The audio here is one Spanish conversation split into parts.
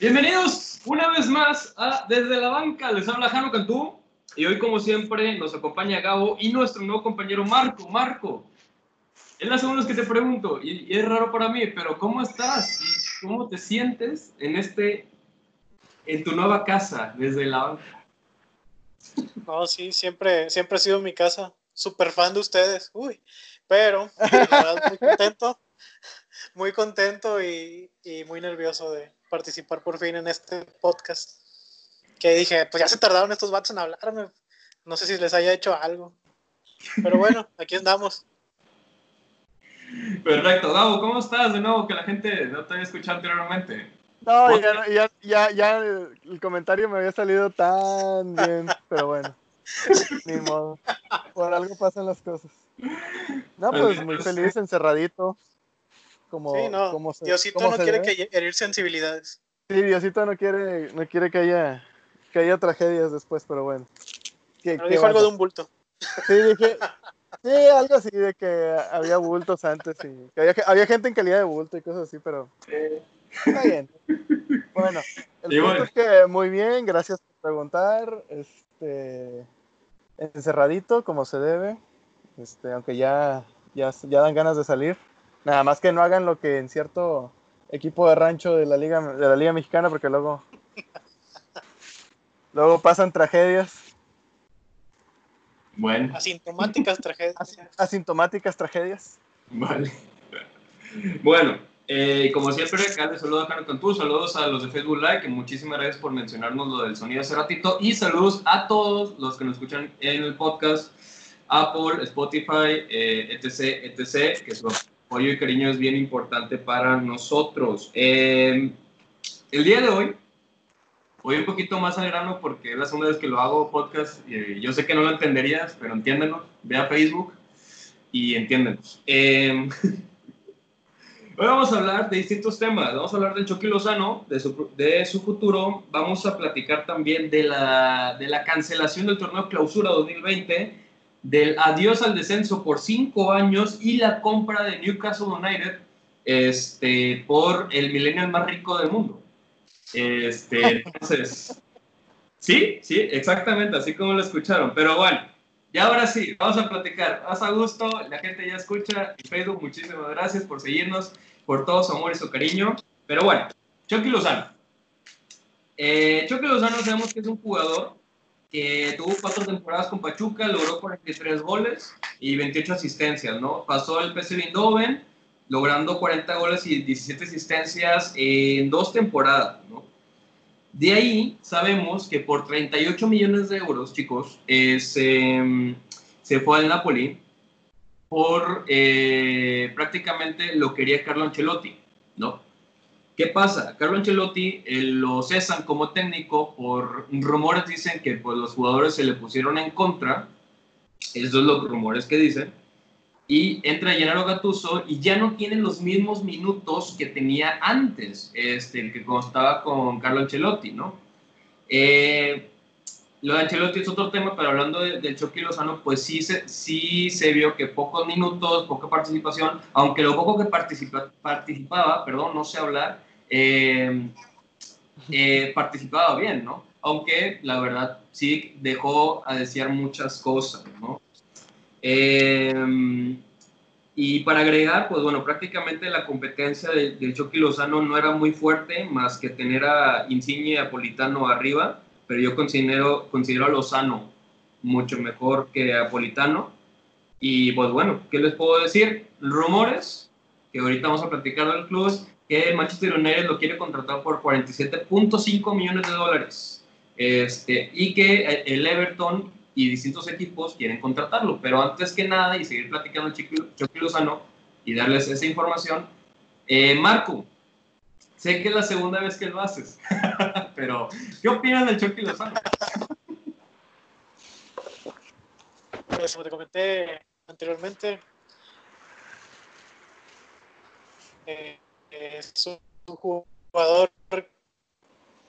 Bienvenidos una vez más a Desde la Banca. Les habla Jano Cantú y hoy, como siempre, nos acompaña Gabo y nuestro nuevo compañero Marco. Marco, es la segunda vez que te pregunto y, y es raro para mí, pero ¿cómo estás? ¿Y ¿Cómo te sientes en este, en tu nueva casa, desde la banca? No, sí, siempre, siempre ha sido mi casa. Súper fan de ustedes. Uy, pero la verdad, muy contento, muy contento y, y muy nervioso de participar por fin en este podcast. Que dije, pues ya se tardaron estos vatos en hablarme. No sé si les haya hecho algo. Pero bueno, aquí andamos. Perfecto. Gabo, ¿cómo estás? De nuevo, que la gente no te había escuchado anteriormente. No, ya, no- ya, ya, ya el comentario me había salido tan bien, pero bueno, ni modo. Por algo pasan las cosas. No, pues muy feliz, encerradito. Como, Sí, no, como se- Diosito como no se quiere debe. que herir sensibilidades. Sí, Diosito no quiere, no quiere que haya, que haya tragedias después, pero bueno. ¿Qué- Pero qué dijo algo de un bulto. Sí, dije, sí, algo así de que había bultos antes y que había, había gente en calidad de bulto y cosas así, pero está bien. Bueno, el Y punto bueno. es que muy bien, gracias por preguntar. Este, encerradito como se debe, este, aunque ya, ya, ya dan ganas de salir. Nada más que no hagan lo que en cierto equipo de rancho de la liga, de la liga mexicana, porque luego, luego pasan tragedias, Bueno, Asintomáticas tragedias. asintomáticas tragedias. vale. Bueno, eh, como siempre, acá les saludo a Jano Cantú, saludos a los de Facebook Live, que muchísimas gracias por mencionarnos lo del sonido hace ratito, y saludos a todos los que nos escuchan en el podcast, Apple, Spotify, eh, etc., etc., que su apoyo y cariño es bien importante para nosotros. Eh, el día de hoy, voy un poquito más al grano porque es la segunda vez que lo hago podcast, y yo sé que no lo entenderías, pero entiéndenos, ve a Facebook y entiéndenos. Eh, Hoy vamos a hablar de distintos temas. Vamos a hablar del Chucky Lozano, de su, de su futuro. Vamos a platicar también de la, de la cancelación del torneo Clausura 2020, del adiós al descenso por cinco años y la compra de Newcastle United este, por el millennial más rico del mundo. Este, entonces, sí, sí, exactamente, así como lo escucharon. Pero bueno, y ahora sí, vamos a platicar. Más a gusto, la gente ya escucha. En Facebook, muchísimas gracias por seguirnos, por todo su amor y su cariño. Pero bueno, Chucky Lozano. Eh, Chucky Lozano sabemos que es un jugador tuvo cuatro temporadas con Pachuca, logró 43 goles y 28 asistencias, ¿no? Pasó el PSV Eindhoven, logrando 40 goles y 17 asistencias en dos temporadas, ¿no? De ahí sabemos que por 38 millones de euros, chicos, se, se fue al Napoli por eh, prácticamente lo quería Carlo Ancelotti, ¿no? ¿Qué pasa? Carlo Ancelotti eh, lo cesan como técnico por rumores dicen que pues, los jugadores se le pusieron en contra, esos son los rumores que dicen, y entra Gennaro Gattuso y ya no tiene los mismos minutos que tenía antes, este, que constaba con Carlo Ancelotti, ¿no? Eh, lo de Ancelotti es otro tema, pero hablando de- del Chucky Lozano, pues sí se, sí se vio que pocos minutos, poca participación, aunque lo poco que participa- participaba, perdón, no sé hablar, eh, eh, participaba bien, ¿no? Aunque la verdad sí dejó a desear muchas cosas, ¿no? Eh, y para agregar, pues bueno, prácticamente la competencia de- del Chucky Lozano no era muy fuerte, más que tener a Insigne y a Politano arriba, pero yo considero, considero a Lozano mucho mejor que a Politano. Y pues bueno, ¿qué les puedo decir? Rumores, que ahorita vamos a platicar del club, que el Manchester United lo quiere contratar por 47.5 millones de dólares. Este, y que el Everton y distintos equipos quieren contratarlo. Pero antes que nada, y seguir platicando Chucky Lozano y darles esa información, eh, Marco, sé que es la segunda vez que lo haces, pero ¿qué opinas del Chucky Lozano? Pues, como te comenté anteriormente, eh, es un jugador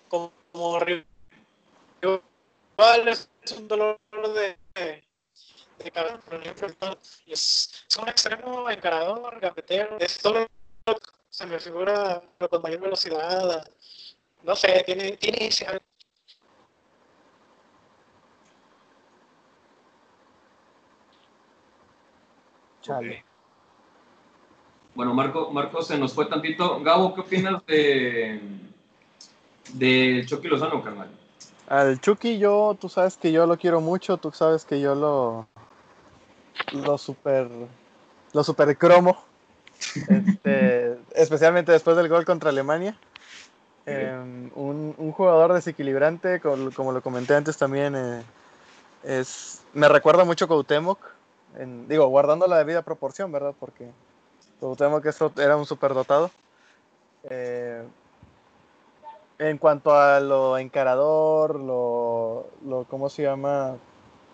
como rival, es un dolor de, de cabeza, enfrentado. Y es, es un extremo encarador, gambetero, es todo lo que se me figura pero con mayor velocidad, no sé, tiene, tiene ese Chale. Bueno, Marco, Marco se nos fue tantito. Gabo, ¿qué opinas de, de Chucky Lozano, carnal? Al Chucky yo, tú sabes que yo lo quiero mucho, tú sabes que yo lo lo super lo super cromo. Este, especialmente después del gol contra Alemania. Eh, un, un jugador desequilibrante, como, como lo comenté antes también, eh, es, me recuerda mucho a Cuauhtémoc, en- digo, guardando la debida proporción, ¿verdad? Porque Cuauhtémoc es ot- era un superdotado. Eh, en cuanto a lo encarador, lo, lo ¿cómo se llama?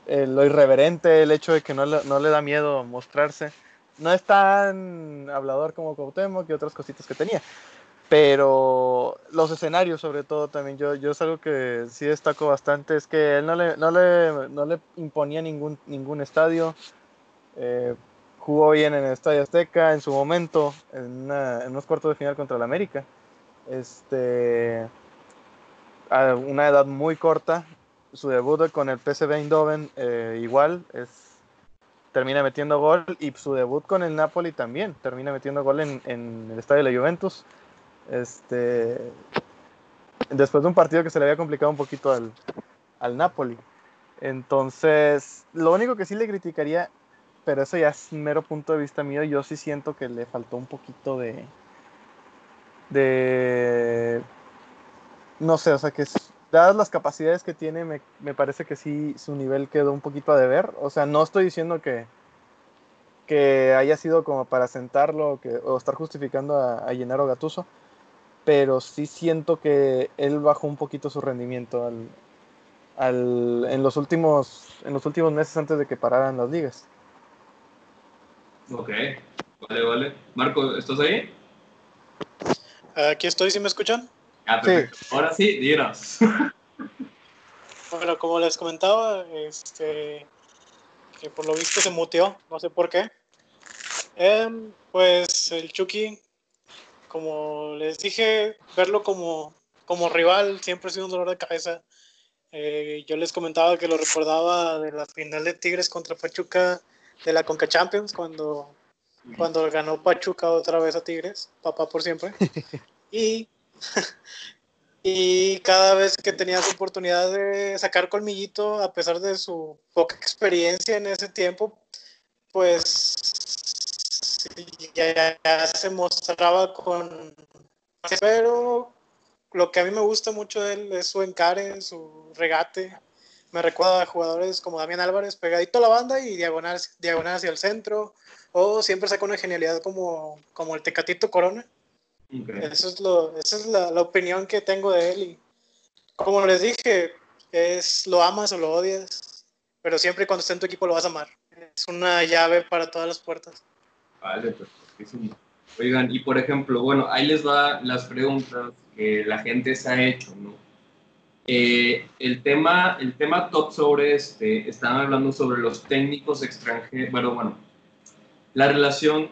Eh, lo irreverente, el hecho de que no le, no le da miedo mostrarse. No es tan hablador como Cuauhtémoc y otras cositas que tenía. Pero los escenarios, sobre todo, también yo, yo es algo que sí destaco bastante, es que él no le, no le, no le imponía ningún, ningún estadio. Eh, jugó bien en el Estadio Azteca en su momento, en, una- en unos cuartos de final contra el América. Este, a una edad muy corta, su debut con el PSV Eindhoven eh, igual, es, termina metiendo gol y su debut con el Napoli también, termina metiendo gol en, en el Estadio de la Juventus. Este, después de un partido que se le había complicado un poquito al, al Napoli. Entonces, lo único que sí le criticaría, pero eso ya es mero punto de vista mío, yo sí siento que le faltó un poquito de... de... no sé, o sea, que dadas las capacidades que tiene, me, me parece que sí su nivel quedó un poquito a deber. O sea, no estoy diciendo que, que haya sido como para sentarlo o, que, o estar justificando a, a Gattuso, pero sí siento que él bajó un poquito su rendimiento al, al- en, los últimos, en los últimos meses antes de que pararan las ligas. Ok, vale, vale. Marco, ¿estás ahí? Aquí estoy, ¿sí me escuchan? Ah, perfecto. Ahora sí, dinos. Bueno, como les comentaba, este, que por lo visto se muteó, no sé por qué. Em, pues el Chucky, como les dije, verlo como, como rival siempre ha sido un dolor de cabeza. Eh, yo les comentaba que lo recordaba de la final de Tigres contra Pachuca de la Conca Champions, cuando, cuando ganó Pachuca otra vez a Tigres, papá por siempre. Y y cada vez que tenía su oportunidad de sacar colmillito, a pesar de su poca experiencia en ese tiempo, pues ya, ya- ya se mostraba con... Pero lo que a mí me gusta mucho de él es su encare, su regate. Me recuerda a jugadores como Damián Álvarez, pegadito a la banda y diagonal, diagonal hacia el centro. O siempre saca una genialidad como, como el Tecatito Corona. Ok. Eso es lo, esa es la, la opinión que tengo de él. Y como les dije, es lo amas o lo odias, pero siempre cuando esté en tu equipo lo vas a amar. Es una llave para todas las puertas. Vale, perfectísimo. Oigan, y por ejemplo, bueno, ahí les va las preguntas que la gente se ha hecho, ¿no? Eh, el, tema, el tema top sobre este, están hablando sobre los técnicos extranjeros, bueno, bueno, la relación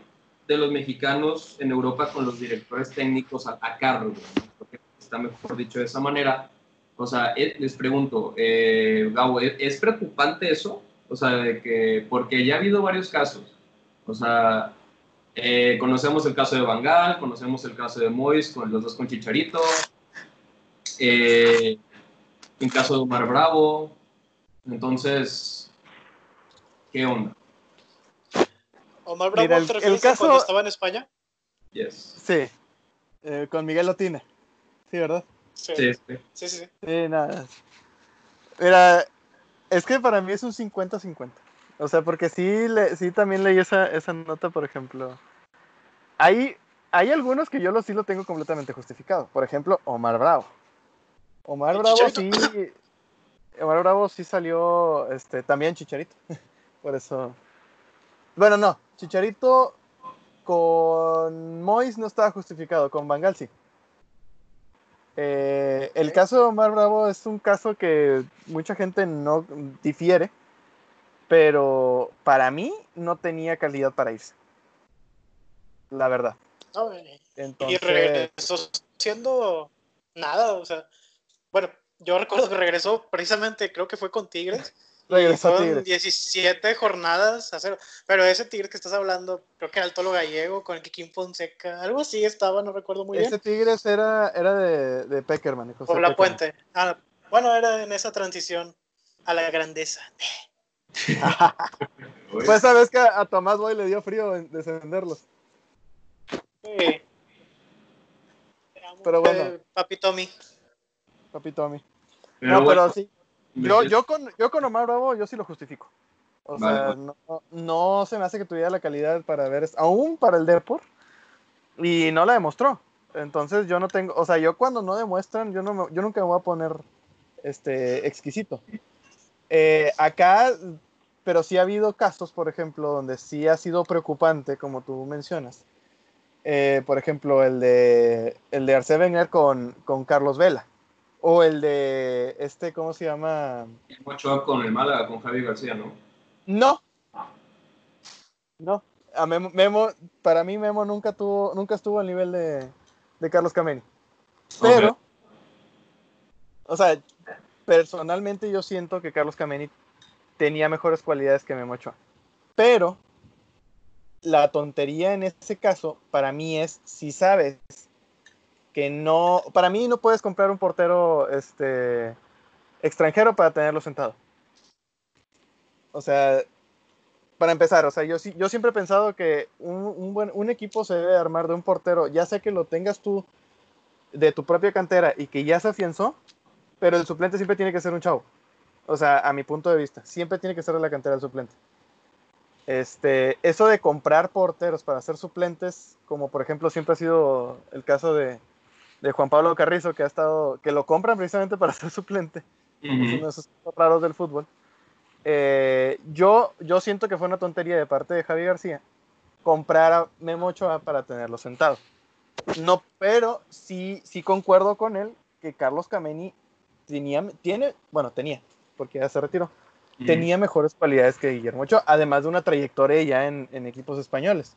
de los mexicanos en Europa con los directores técnicos a, a cargo. Porque está mejor dicho de esa manera. O sea, eh, les pregunto, eh, Gabo, ¿es, es preocupante eso? O sea, de que, porque ya ha habido varios casos. O sea, eh, conocemos el caso de Bangal, conocemos el caso de Mois, con los dos con Chicharito. Eh, el caso de Omar Bravo. Entonces, ¿qué onda? Omar Bravo, Mira, el- ¿te el caso- cuando estaba en España? Yes. Sí, eh, con Miguel Lotina. Sí, ¿verdad? Sí, Sí, sí. sí, sí. sí. Sí, nada. Mira, es que para mí es un 50-50. O sea, porque sí, le, sí también leí esa, esa nota, por ejemplo. Hay, hay algunos que yo lo, sí lo tengo completamente justificado. Por ejemplo, Omar Bravo. Omar ¿El Bravo Chicharito? sí. Omar Bravo sí salió este, también Chicharito. por eso. Bueno, no. Chicharito con Mois no estaba justificado, con Bangal sí. Eh, el caso de Omar Bravo es un caso que mucha gente no difiere, pero para mí no tenía calidad para irse. La verdad. No, y- y Entonces, regresó siendo nada, o sea, bueno, yo recuerdo que regresó precisamente, creo que fue con Tigres. Regresó a Fueron Tigres. 17 jornadas a cero. Pero ese Tigres que estás hablando, creo que era el Tolo Gallego con el Kikín Fonseca, algo así estaba, no recuerdo muy Ese bien. Tigres era, era de, de Peckerman. José Por la Peckerman. puente. Ah, bueno, era en esa transición a la grandeza. Esa vez que a, a Tomás Boy le dio frío en- descenderlos. Sí. Pero bueno. Eh, Papi Tommy. Papi Tommy. pero no, bueno, pero sí. Yo, yo, con, yo con Omar Bravo, yo sí lo justifico. O Vale, sea, vale. no, no se me hace que tuviera la calidad para ver, aún para el Depor, y no la demostró. Entonces yo no tengo, o sea, yo cuando no demuestran, yo, no me- yo nunca me voy a poner este, exquisito. Eh, acá, pero sí ha habido casos, por ejemplo, donde sí ha sido preocupante, como tú mencionas. Eh, por ejemplo, el de, el de Arce Wenger con, con Carlos Vela. O el de este, ¿cómo se llama? Ochoa con el Málaga, con Javi García, ¿no? No. No. A Memo, Memo- para mí Memo nunca tuvo, nunca estuvo al nivel de, de Carlos Cameni. Pero, o sea, personalmente yo siento que Carlos Cameni tenía mejores cualidades que Memo Ochoa. Pero la tontería en ese caso para mí es si sabes no, para mí no puedes comprar un portero este extranjero para tenerlo sentado. O sea, para empezar, o sea, yo, yo siempre he pensado que un, un equipo se debe armar de un portero, ya sea que lo tengas tú de tu propia cantera y que ya se afianzó, pero el suplente siempre tiene que ser un chavo. O sea, a mi punto de vista, siempre tiene que ser de la cantera el suplente. Este, eso de comprar porteros para ser suplentes, como por ejemplo siempre ha sido el caso de, de Juan Pablo Carrizo, que ha estado, que lo compran precisamente para ser suplente es uno de esos raros del fútbol. Eh, yo, yo siento que fue una tontería de parte de Javi García comprar a Memo Ochoa para tenerlo sentado. No, pero sí, sí concuerdo con él que Carlos Cameni tenía, tiene, bueno, tenía, porque ya se retiró, tenía mejores cualidades que Guillermo Ochoa, además de una trayectoria ya en, en equipos españoles.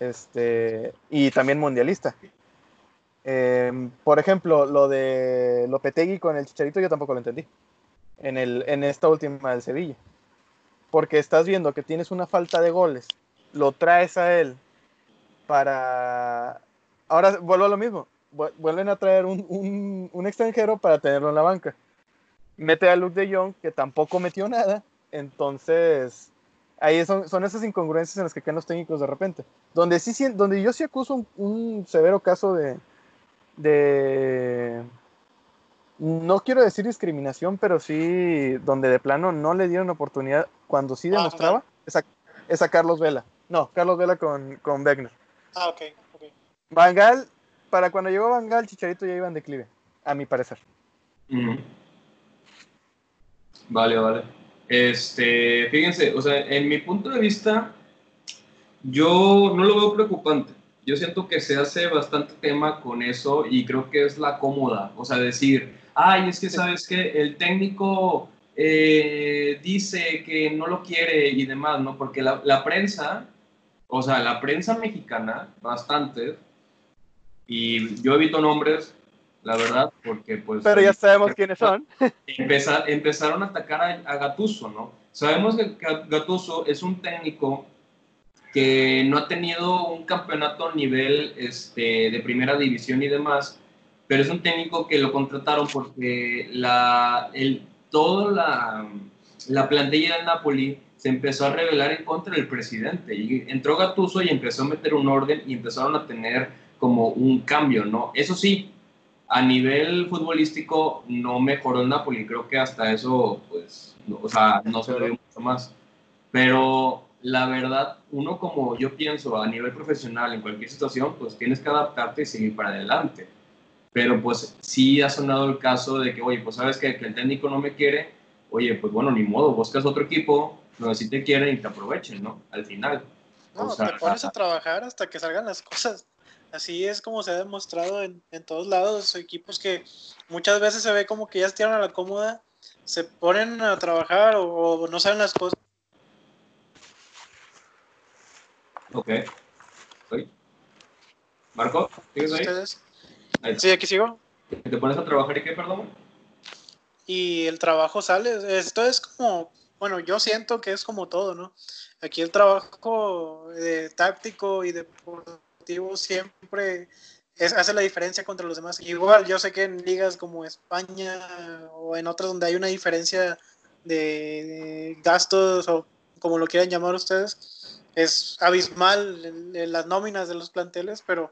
Este, y también mundialista. Eh, por ejemplo, lo de Lopetegui con el Chicharito yo tampoco lo entendí. En, el, en esta última del Sevilla. Porque estás viendo que tienes una falta de goles, lo traes a él para... Ahora vuelvo a lo mismo. vu- Vuelven a traer un, un- extranjero para tenerlo en la banca. Mete a Luke de Jong, que tampoco metió nada. Entonces, ahí son, son esas incongruencias en las que caen los técnicos de repente. Donde, sí, donde yo sí acuso un severo caso de, de... No quiero decir discriminación, pero sí donde de plano no le dieron oportunidad cuando sí Ah, demostraba, es, a, es a Carlos Vela. No, Carlos Vela con, con Wegner. Ah, ok, ok. Van Gaal, para cuando llegó Van Gaal, Chicharito ya iba en declive, a mi parecer. Vale, vale. Este, fíjense, o sea, en mi punto de vista, yo no lo veo preocupante. Yo siento que se hace bastante tema con eso y creo que es la cómoda. O sea, decir, ay, es que sabes que el técnico eh, dice que no lo quiere y demás, ¿no? Porque la, la prensa, o sea, la prensa mexicana, bastante, y yo evito nombres, la verdad, porque pues... Pero ya sabemos quiénes son. empezar- empezaron a atacar a, a Gattuso, ¿no? Sabemos que Ga- Gattuso es un técnico que no ha tenido un campeonato a nivel este, de primera división y demás, pero es un técnico que lo contrataron porque la, el, toda la, la plantilla del Napoli se empezó a rebelar en contra del presidente y entró Gattuso y empezó a meter un orden y empezaron a tener como un cambio, ¿no? Eso sí, a nivel futbolístico no mejoró el Napoli, creo que hasta eso, pues, no, o sea, no se dio mucho más. Pero la verdad, uno como yo pienso a nivel profesional en cualquier situación, pues tienes que adaptarte y seguir para adelante. Pero pues sí ha sonado el caso de que, oye, pues sabes que, que el técnico no me quiere, oye, pues bueno, ni modo, buscas otro equipo donde sí te quieren y te aprovechen, ¿no? Al final. No, O sea, te pones a trabajar hasta que salgan las cosas. Así es como se ha demostrado en, en todos lados. Equipos que muchas veces se ve como que ya están a la cómoda, se ponen a trabajar o, o no saben las cosas. Ok. ¿Oye? ¿Marco? ¿Sigues ahí? Sí, aquí sigo. Te pones a trabajar y qué, perdón. Y el trabajo sale. Esto es como, bueno, yo siento que es como todo, ¿no? Aquí el trabajo de táctico y deportivo siempre hace la diferencia contra los demás. Igual, yo sé que en ligas como España o en otras donde hay una diferencia de, gastos o como lo quieran llamar ustedes, es abismal en, las nóminas de los planteles, pero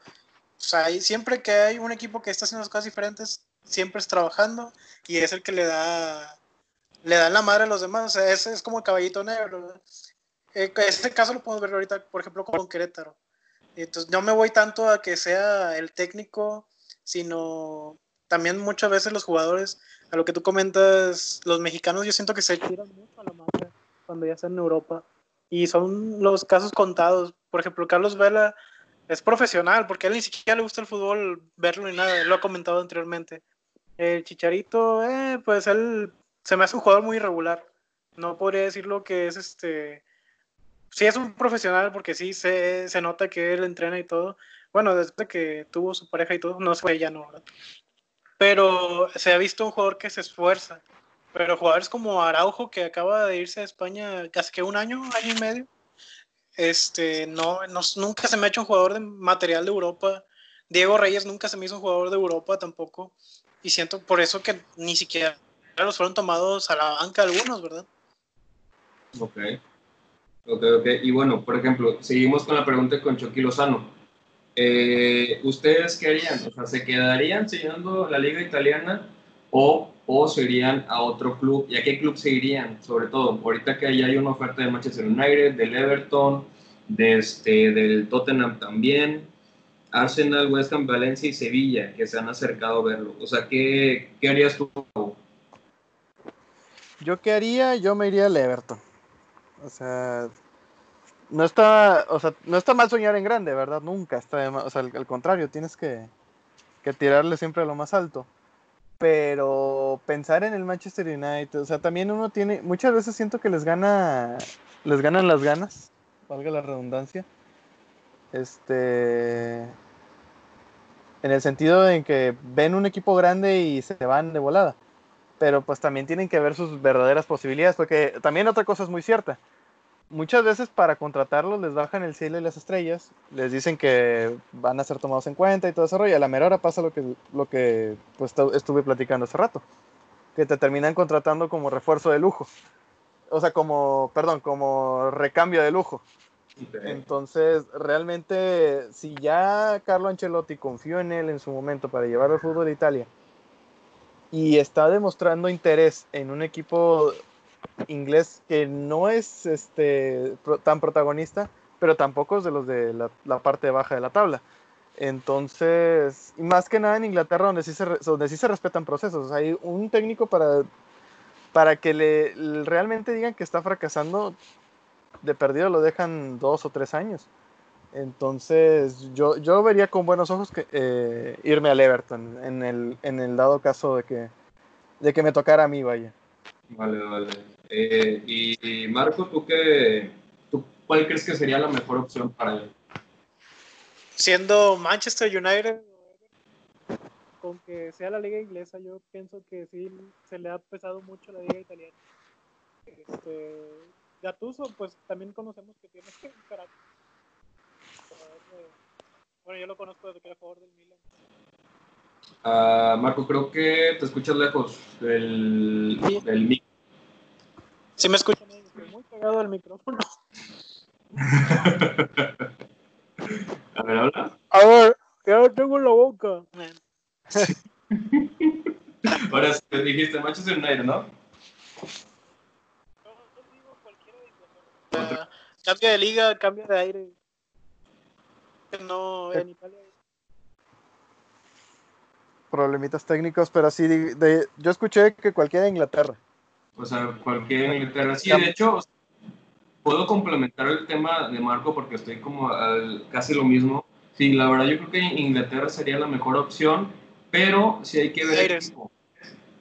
siempre que hay un equipo que está haciendo cosas diferentes, siempre es trabajando y es el que le da le da la madre a los demás. O sea, ese es como el caballito negro. Eh, este caso lo podemos ver ahorita, por ejemplo, con Querétaro. Entonces, no me voy tanto a que sea el técnico, sino también muchas veces los jugadores, a lo que tú comentas, los mexicanos, yo siento que se tiran mucho a la madre cuando ya están en Europa. Y son los casos contados. Por ejemplo, Carlos Vela es profesional, porque a él ni siquiera le gusta el fútbol verlo ni nada, lo ha comentado anteriormente. El Chicharito, eh, pues él se me hace un jugador muy irregular. No podría decir lo que es este sí es un profesional porque sí se, se nota que él entrena y todo. Bueno, desde que tuvo su pareja y todo, no fue ella, no, ¿verdad? Pero se ha visto un jugador que se esfuerza. Pero jugadores como Araujo, que acaba de irse a España casi que un año, año y medio, este, no, no, nunca se me ha hecho un jugador de material de Europa. Diego Reyes nunca se me hizo un jugador de Europa tampoco. Y siento por eso que ni siquiera los fueron tomados a la banca algunos, ¿verdad? Ok. Ok, ok. Y bueno, por ejemplo, seguimos con la pregunta con Chucky Lozano. Eh, ¿Ustedes qué harían? O sea, ¿se quedarían siguiendo la liga italiana o, o se irían a otro club? ¿Y a qué club se irían? Sobre todo, ahorita que ya hay una oferta de Manchester United, del Everton, de este, del Tottenham también, Arsenal, West Ham, Valencia y Sevilla, que se han acercado a verlo. O sea, ¿qué, qué harías tú? ¿Yo qué haría? Yo me iría al Everton. O sea, no está, o sea, no está mal soñar en grande, ¿verdad? Nunca está o sea, al, contrario, tienes que, que, tirarle siempre a lo más alto. Pero pensar en el Manchester United, o sea, también uno tiene, muchas veces siento que les gana, les ganan las ganas, valga la redundancia. Este, en el sentido de que ven un equipo grande y se van de volada. Pero pues también tienen que ver sus verdaderas posibilidades, porque también otra cosa es muy cierta muchas veces para contratarlos les bajan el cielo y las estrellas, les dicen que van a ser tomados en cuenta y todo eso, y a la mera hora pasa lo que, lo que pues, estuve platicando hace rato, que te terminan contratando como refuerzo de lujo, o sea, como, perdón, como recambio de lujo. Entonces, realmente, si ya Carlo Ancelotti confió en él en su momento para llevar al fútbol de Italia y está demostrando interés en un equipo inglés que no es este, tan protagonista, pero tampoco es de los de la, parte baja de la tabla. Entonces, y más que nada en Inglaterra, donde sí se, donde sí se respetan procesos. Hay un técnico para, para que le, realmente digan que está fracasando, de perdido lo dejan dos o tres años. Entonces, yo, yo vería con buenos ojos que, eh, irme al Everton en el, en el dado caso de que, de que me tocara a mí, vaya. Vale, vale. Eh, y Marco, ¿tú qué, tú, cuál crees que sería la mejor opción para él? Siendo Manchester United, con que sea la liga inglesa, yo pienso que sí se le ha pesado mucho la liga italiana. Este, Gattuso, pues también conocemos que tiene carácter. Bueno, yo lo conozco desde que era jugador del Milan. Uh, Marco, creo que te escuchas lejos del, del Sí me escuchan, estoy muy pegado al micrófono. A ver, habla. A ver, ya lo tengo en la boca. Ahora te dijiste Manchester United, ¿no? Uh, cambia de liga, cambia de aire. No, en Italia problemitas técnicos, pero sí, de, yo escuché que cualquiera de Inglaterra. O sea, cualquiera de Inglaterra. Sí, de hecho, puedo complementar el tema de Marco porque estoy como al, casi lo mismo. Sí, la verdad yo creo que Inglaterra sería la mejor opción, pero si hay que ver...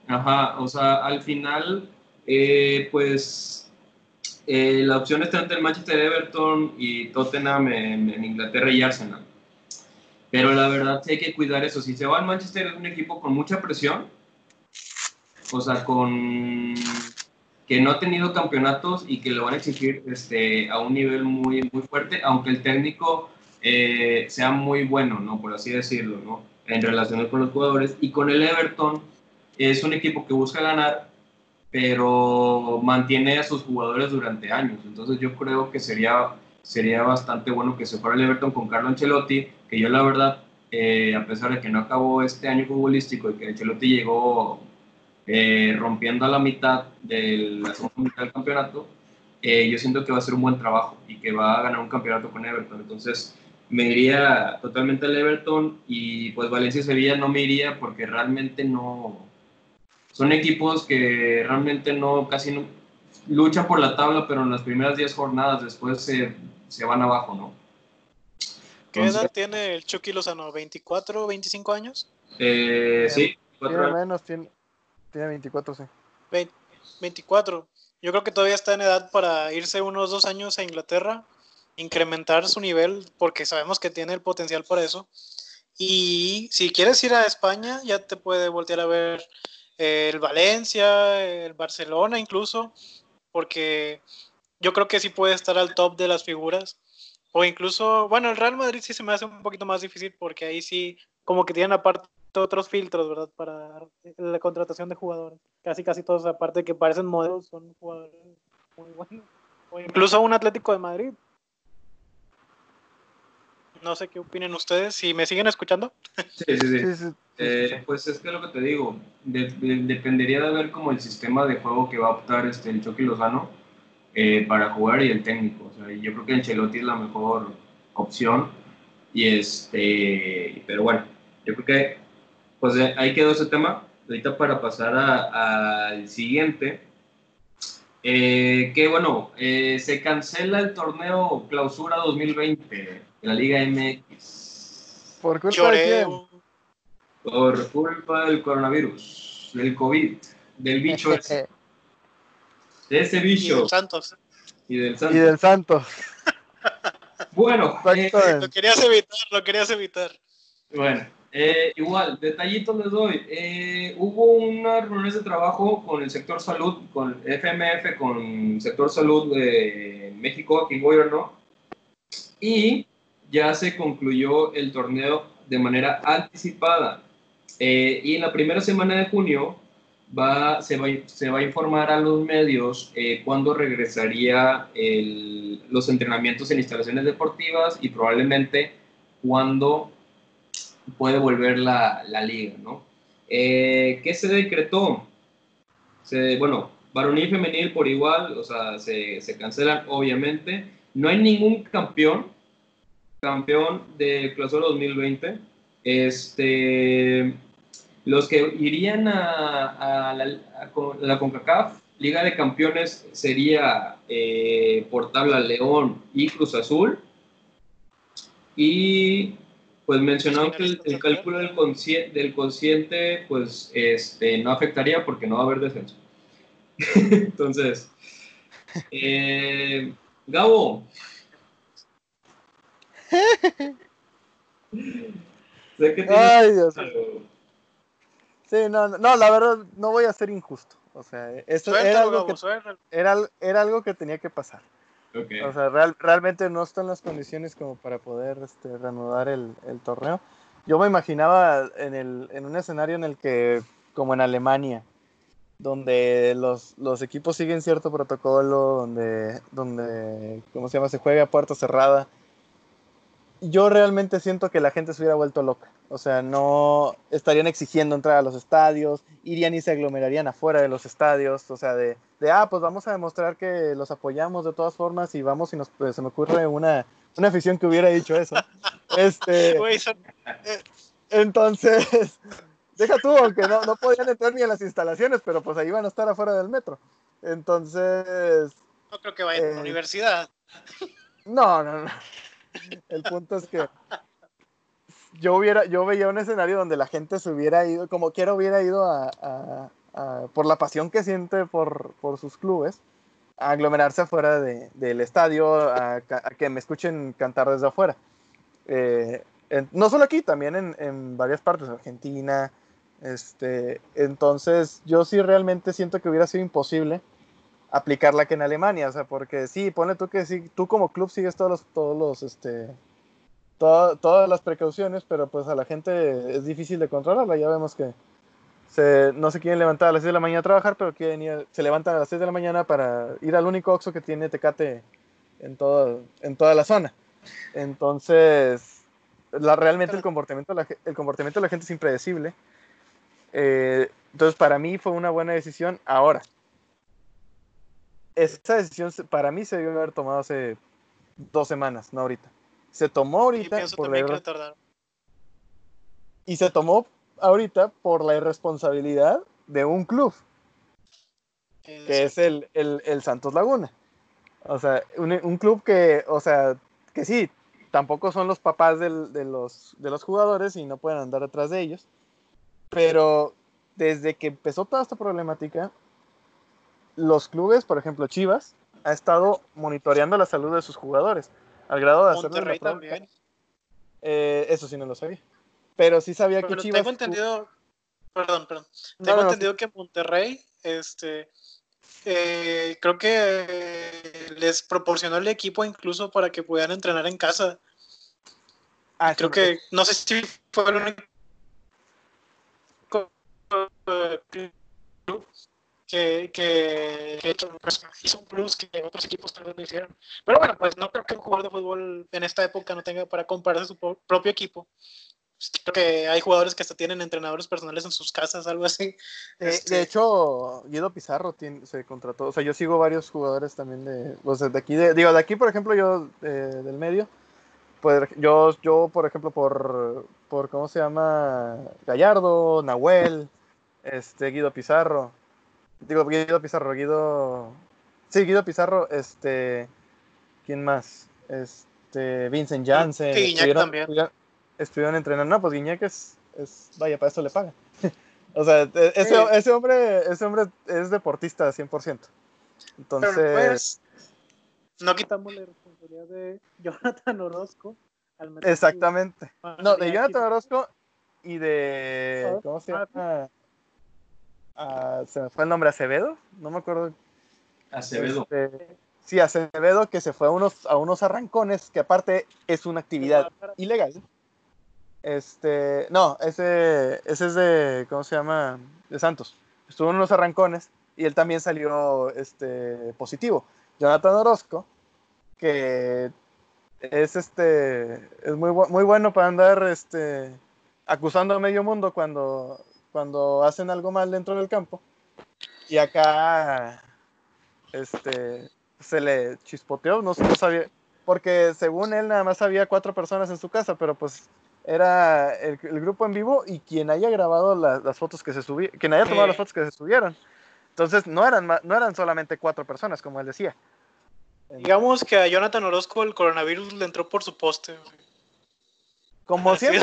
Ajá, o sea, al final, eh, pues eh, la opción está entre el Manchester Everton y Tottenham en Inglaterra y Arsenal. Pero la verdad sí hay que cuidar eso. Si se va al Manchester es un equipo con mucha presión, o sea, con que no ha tenido campeonatos y que le van a exigir este, a un nivel muy, muy fuerte, aunque el técnico eh, sea muy bueno, ¿no? Por así decirlo, ¿no? En relación con los jugadores. Y con el Everton es un equipo que busca ganar, pero mantiene a sus jugadores durante años. Entonces yo creo que sería, sería bastante bueno que se fuera el Everton con Carlo Ancelotti, que yo la verdad, eh, a pesar de que no acabó este año futbolístico y que Ancelotti llegó eh, rompiendo a la mitad de la segunda mitad del campeonato, eh, yo siento que va a ser un buen trabajo y que va a ganar un campeonato con Everton. Entonces, me iría totalmente al Everton y pues Valencia y Sevilla no me iría porque realmente no... Son equipos que realmente no, casi no, luchan por la tabla, pero en las primeras 10 jornadas después se, se van abajo, ¿no? ¿Qué edad tiene el Chucky Lozano? ¿24, 25 años? Eh, sí, tiene menos, tiene, tiene 24, sí. 24. Yo creo que todavía está en edad para irse unos dos años a Inglaterra, incrementar su nivel, porque sabemos que tiene el potencial para eso. Y si quieres ir a España, ya te puede voltear a ver el Valencia, el Barcelona incluso, porque yo creo que sí puede estar al top de las figuras. O incluso, bueno, el Real Madrid sí se me hace un poquito más difícil porque ahí sí, como que tienen aparte otros filtros, ¿verdad? Para la contratación de jugadores. Casi, casi todos, aparte que parecen modelos, son jugadores muy buenos. O incluso un Atlético de Madrid. No sé qué opinen ustedes, si me siguen escuchando. Sí, sí, sí. Eh, pues es que lo que te digo, dependería de ver como el sistema de juego que va a optar este, el Chucky Lozano eh, para jugar y el técnico. O sea, yo creo que Ancelotti es la mejor opción. Y este, pero bueno, yo creo que pues eh, ahí quedó ese tema. Ahorita para pasar al siguiente. Eh, que bueno, eh, se cancela el torneo Clausura 2020 de la Liga MX. ¿Por culpa de quién? Por culpa del coronavirus, del COVID, del bicho ese. De ese bicho. Y del Santos. Y del Santos. Y del Santos. bueno, lo querías evitar, lo querías evitar. Bueno, eh, igual, detallitos les doy. Eh, hubo una reunión de trabajo con el sector salud, con FMF, con el sector salud de México, aquí en gobierno, y ya se concluyó el torneo de manera anticipada. Eh, y en la primera semana de junio va, se, va, se va a informar a los medios cuándo regresaría el, los entrenamientos en instalaciones deportivas y probablemente cuándo puede volver la, la liga, ¿no? Eh, ¿Qué se decretó? Se, bueno, varonil y femenil por igual, o sea, se, se, cancelan obviamente. No hay ningún campeón, campeón de clausura 2020. Este, los que irían a, la, CONCACAF, Liga de Campeones, sería eh, León y Cruz Azul. Y pues mencionaron que el, cálculo del consciente, del consciente, pues este, no afectaría porque no va a haber descenso. Entonces, eh, Gabo. sé que Ay, Dios Sí, no, no, la verdad no voy a ser injusto. O sea, esto era, algo que, era, era algo que tenía que pasar. O sea, realmente no están las condiciones como para poder este, reanudar el, el, torneo. Yo me imaginaba en, el, en un escenario en el que, como en Alemania, donde los, los equipos siguen cierto protocolo, donde, donde, ¿cómo se llama? Se juega a puerta cerrada yo realmente siento que la gente se hubiera vuelto loca. O sea, no estarían exigiendo entrar a los estadios, irían y se aglomerarían afuera de los estadios. O sea, de, de ah, pues vamos a demostrar que los apoyamos de todas formas y vamos y nos, pues, se me ocurre una, una afición que hubiera dicho eso. Este, entonces, deja tú, aunque no, no podían entrar ni a las instalaciones, pero pues ahí van a estar afuera del metro. Entonces... No creo que vayan a la eh, universidad. No, no, no. El punto es que yo hubiera, yo veía un escenario donde la gente se hubiera ido, como quiera hubiera ido a, por la pasión que siente por, sus clubes, a aglomerarse afuera del estadio, a, que me escuchen cantar desde afuera. Eh, no solo aquí, también en, en varias partes, Argentina, este, entonces yo sí realmente siento que hubiera sido imposible aplicarla que en Alemania, o sea, porque sí, pone tú que sí, tú como club sigues todos los, todos los, este, todas las precauciones, pero pues a la gente es difícil de controlarla, ya vemos que no se quieren levantar a las 6 de la mañana a trabajar, pero se levantan a las 6 de la mañana para ir al único Oxxo que tiene Tecate en, toda la zona. Entonces, realmente el comportamiento, la, el comportamiento de la gente es impredecible. Eh, entonces, para mí fue una buena decisión. Ahora, esa decisión para mí se debió haber tomado hace dos semanas, no ahorita. Se tomó ahorita por la y se tomó ahorita por la irresponsabilidad de un club, que es el, el, Santos Laguna. O sea, un, club que, o sea, que sí, tampoco son los papás de, los, de los jugadores y no pueden andar detrás de ellos, pero desde que empezó toda esta problemática, los clubes, por ejemplo Chivas, ha estado monitoreando la salud de sus jugadores, al grado de Monterrey también. Eh, eso sí no lo sabía. Pero sí sabía que Chivas. Tengo entendido. Perdón, perdón. Tengo entendido que Monterrey, este. Eh, creo que les proporcionó el equipo incluso para que pudieran entrenar en casa. Ah, creo que, no sé si fue el único que, que, pues, hizo un plus que otros equipos tal vez no hicieron. Pero bueno, pues no creo que un jugador de fútbol en esta época no tenga para comprarse su propio equipo. Pues, creo que hay jugadores que hasta tienen entrenadores personales en sus casas, algo así. De este, hecho, Guido Pizarro se contrató. O sea, yo sigo varios jugadores también de, o sea, de aquí. digo, de aquí, por ejemplo, yo eh, del medio. Pues yo, yo, por ejemplo, por, por, ¿cómo se llama? Gallardo, Nahuel, este, Guido Pizarro. Digo, Guido Pizarro, Guido. Sí, Guido Pizarro, este. ¿Quién más? Este. Vincent Janssen. Sí, Guiñac también. Estuvieron, entrenando. No, pues Guiñac es, es. Vaya, para eso le pagan. o sea, e, ese, ese, hombre, ese hombre es deportista 100%. Entonces. pues, no quitamos la responsabilidad de Jonathan Orozco. Exactamente. No, de Jonathan Orozco y de. ¿Cómo se ah, llama? se me fue el nombre Acevedo, no me acuerdo. Acevedo. Este, sí, Acevedo, que se fue a unos, a unos arrancones, que aparte es una actividad ilegal. Este, no, ese, ese es de, ¿cómo se llama? De Santos. Estuvo en unos arrancones y él también salió este, positivo. Jonathan Orozco, que es este es muy, muy bueno para andar este acusando a medio mundo cuando cuando hacen algo mal dentro del campo. Y acá este, se le chispoteó, no, no sabía, porque según él nada más había cuatro personas en su casa, pero pues era el, grupo en vivo y quien haya grabado las fotos que se subieron, quien haya tomado las fotos que se subieron. Entonces no eran, no eran solamente cuatro personas, como él decía. Digamos que a Jonathan Orozco el coronavirus le entró por su poste. Como siempre.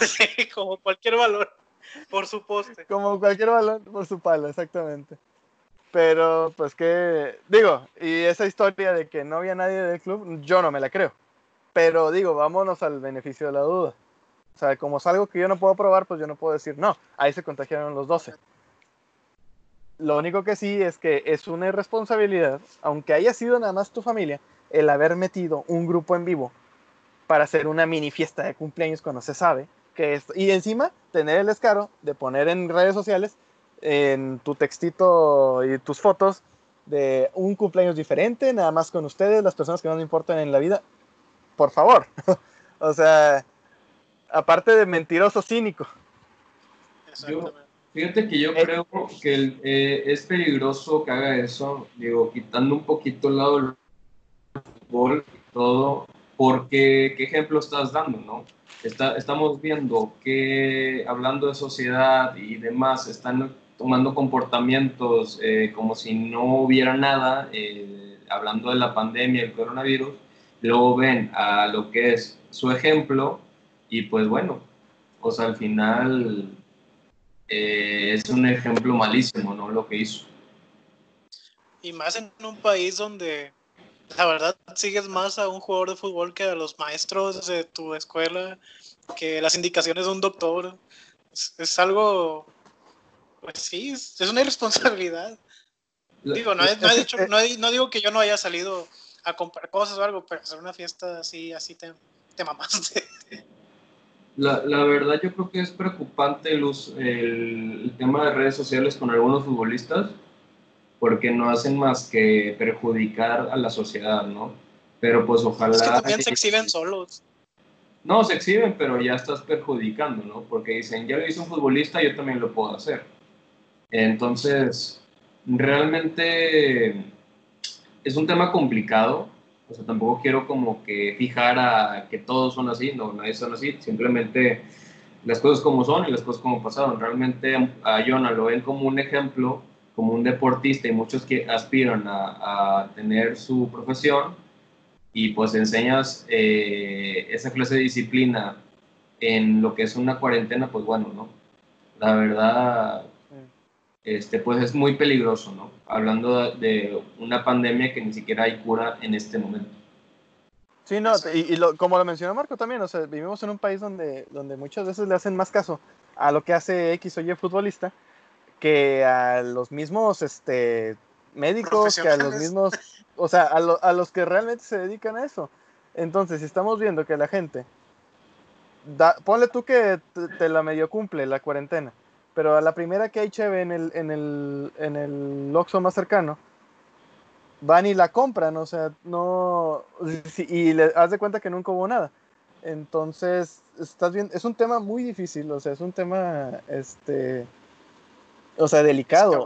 Sí, como cualquier valor, por su poste. Como cualquier valor, por su palo, exactamente. Pero, pues que, digo, y esa historia de que no había nadie del club, yo no me la creo. Pero digo, vámonos al beneficio de la duda. O sea, como es algo que yo no puedo probar, pues yo no puedo decir, no, ahí se contagiaron los 12. Lo único que sí es que es una irresponsabilidad, aunque haya sido nada más tu familia, el haber metido un grupo en vivo para hacer una mini fiesta de cumpleaños cuando se sabe que es, y encima tener el descaro de poner en redes sociales en tu textito y tus fotos de un cumpleaños diferente, nada más con ustedes, las personas que no me importan en la vida, por favor. o sea, aparte de mentiroso cínico. fíjate que yo eh, creo que eh, es peligroso que haga eso, digo, quitando un poquito el lado del fútbol y todo, porque qué ejemplo estás dando, ¿no? Está, estamos viendo que hablando de sociedad y demás, están tomando comportamientos eh, como si no hubiera nada, eh, hablando de la pandemia, el coronavirus, luego ven a lo que es su ejemplo y pues bueno, o sea, al final eh, es un ejemplo malísimo, ¿no? Lo que hizo. Y más en un país donde la verdad sigues más a un jugador de fútbol que a los maestros de tu escuela, que las indicaciones de un doctor. Es, algo, pues sí, es, una irresponsabilidad. Digo, no, dicho, no, digo que yo no haya salido a comprar cosas o algo, pero hacer una fiesta así, así te, te mamaste. La, la, verdad yo creo que es preocupante el, el, tema de redes sociales con algunos futbolistas porque no hacen más que perjudicar a la sociedad, ¿no? Pero pues ojalá... Es que también se exhiben solos. No, se exhiben, pero ya estás perjudicando, ¿no? Porque dicen, ya lo hizo un futbolista, yo también lo puedo hacer. Entonces, realmente es un tema complicado, o sea, tampoco quiero como que fijar a que todos son así, no, nadie son así, simplemente las cosas como son y las cosas como pasaron. Realmente a Jonah lo ven como un ejemplo, como un deportista y muchos que aspiran a, tener su profesión y pues enseñas eh, esa clase de disciplina en lo que es una cuarentena, pues bueno, ¿no? La verdad, este, pues es muy peligroso, ¿no? Hablando de una pandemia que ni siquiera hay cura en este momento. Sí, no, y, como lo mencionó Marco también, o sea, vivimos en un país donde, donde muchas veces le hacen más caso a lo que hace X o Y futbolista que a los mismos este, médicos, que a los mismos, o sea, a, a, los que realmente se dedican a eso. Entonces, si estamos viendo que la gente, da, ponle tú que te, te la medio cumple la cuarentena, pero a la primera que hay cheve en el, en el, en el Oxxo más cercano, van y la compran, o sea, no, y le haz de cuenta que nunca hubo nada. Entonces, estás bien, es un tema muy difícil, o sea, es un tema, este, o sea, delicado.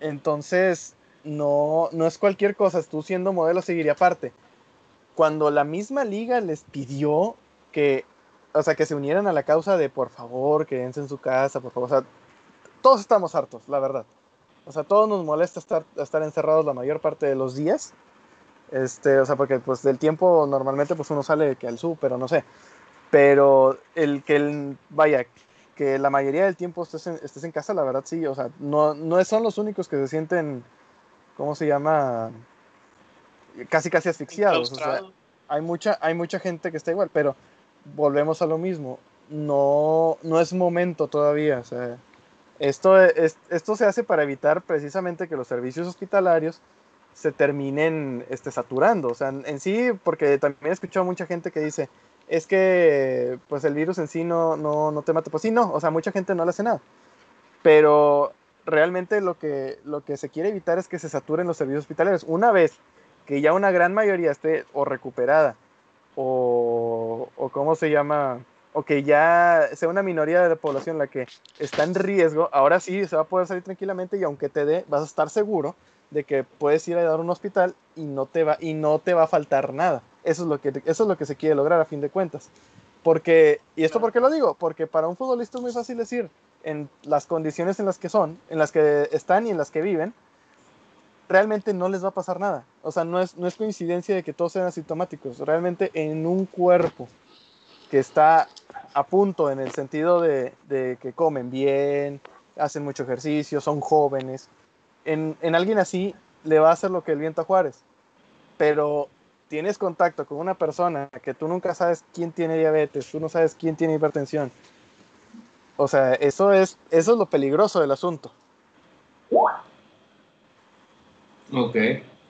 Entonces, no, no es cualquier cosa, tú siendo modelo seguiría aparte. Cuando la misma liga les pidió que o sea, que se unieran a la causa de por favor, quédense en su casa, por favor. O sea, todos estamos hartos, la verdad. O sea, todos nos molesta estar, estar encerrados la mayor parte de los días. Este, o sea, porque pues del tiempo normalmente pues uno sale que al súper o no sé. Pero el que, el, vaya, que la mayoría del tiempo estés en, estés en casa, la verdad sí. O sea, no, no son los únicos que se sienten, ¿cómo se llama? Casi, casi asfixiados. O sea, hay mucha, hay mucha gente que está igual, pero volvemos a lo mismo, no, no es momento todavía. O sea, esto, es, esto se hace para evitar precisamente que los servicios hospitalarios se terminen este, saturando. O sea, en, sí, porque también he escuchado a mucha gente que dice, es que pues el virus en sí no, no, no te mata. Pues sí, no, o sea, mucha gente no le hace nada. Pero realmente lo que, lo que se quiere evitar es que se saturen los servicios hospitalarios. Una vez que ya una gran mayoría esté o recuperada o, o cómo se llama, o que ya sea una minoría de la población la que está en riesgo, ahora sí se va a poder salir tranquilamente y aunque te dé, vas a estar seguro de que puedes ir a dar un hospital y no te va, y no te va a faltar nada. Eso es, lo que, eso es lo que se quiere lograr a fin de cuentas. Porque, ¿y esto por qué lo digo? Porque para un futbolista es muy fácil decir, en las condiciones en las que son, en las que están y en las que viven, realmente no les va a pasar nada. O sea, no es, no es coincidencia de que todos sean asintomáticos. Realmente en un cuerpo que está a punto en el sentido de, que comen bien, hacen mucho ejercicio, son jóvenes, en, en, alguien así le va a hacer lo que el viento a Juárez. Pero tienes contacto con una persona que tú nunca sabes quién tiene diabetes, tú no sabes quién tiene hipertensión. O sea, eso es, eso es lo peligroso del asunto. Ok.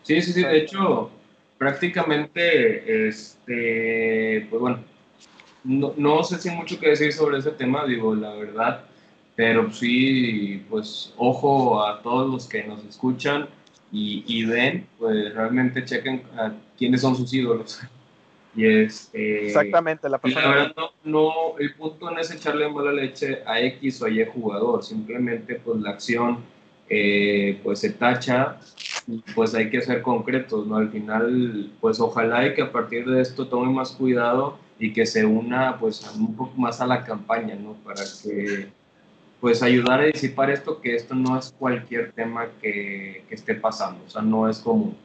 Sí, sí, sí. De hecho, prácticamente, este, pues bueno, no, no sé si mucho que decir sobre ese tema, digo, la verdad, pero sí, pues ojo a todos los que nos escuchan y, y ven, pues realmente chequen a quiénes son sus ídolos. Y este, Exactamente, la persona. la verdad, no, no, el punto no es echarle mala leche a X o Y jugador, simplemente pues la acción eh, pues se tacha pues hay que ser concretos, ¿no? Al final, pues ojalá y que a partir de esto tome más cuidado y que se una pues un poco más a la campaña, ¿no? Para que pues ayudar a disipar esto, que esto no es cualquier tema que, que esté pasando, o sea, no es común.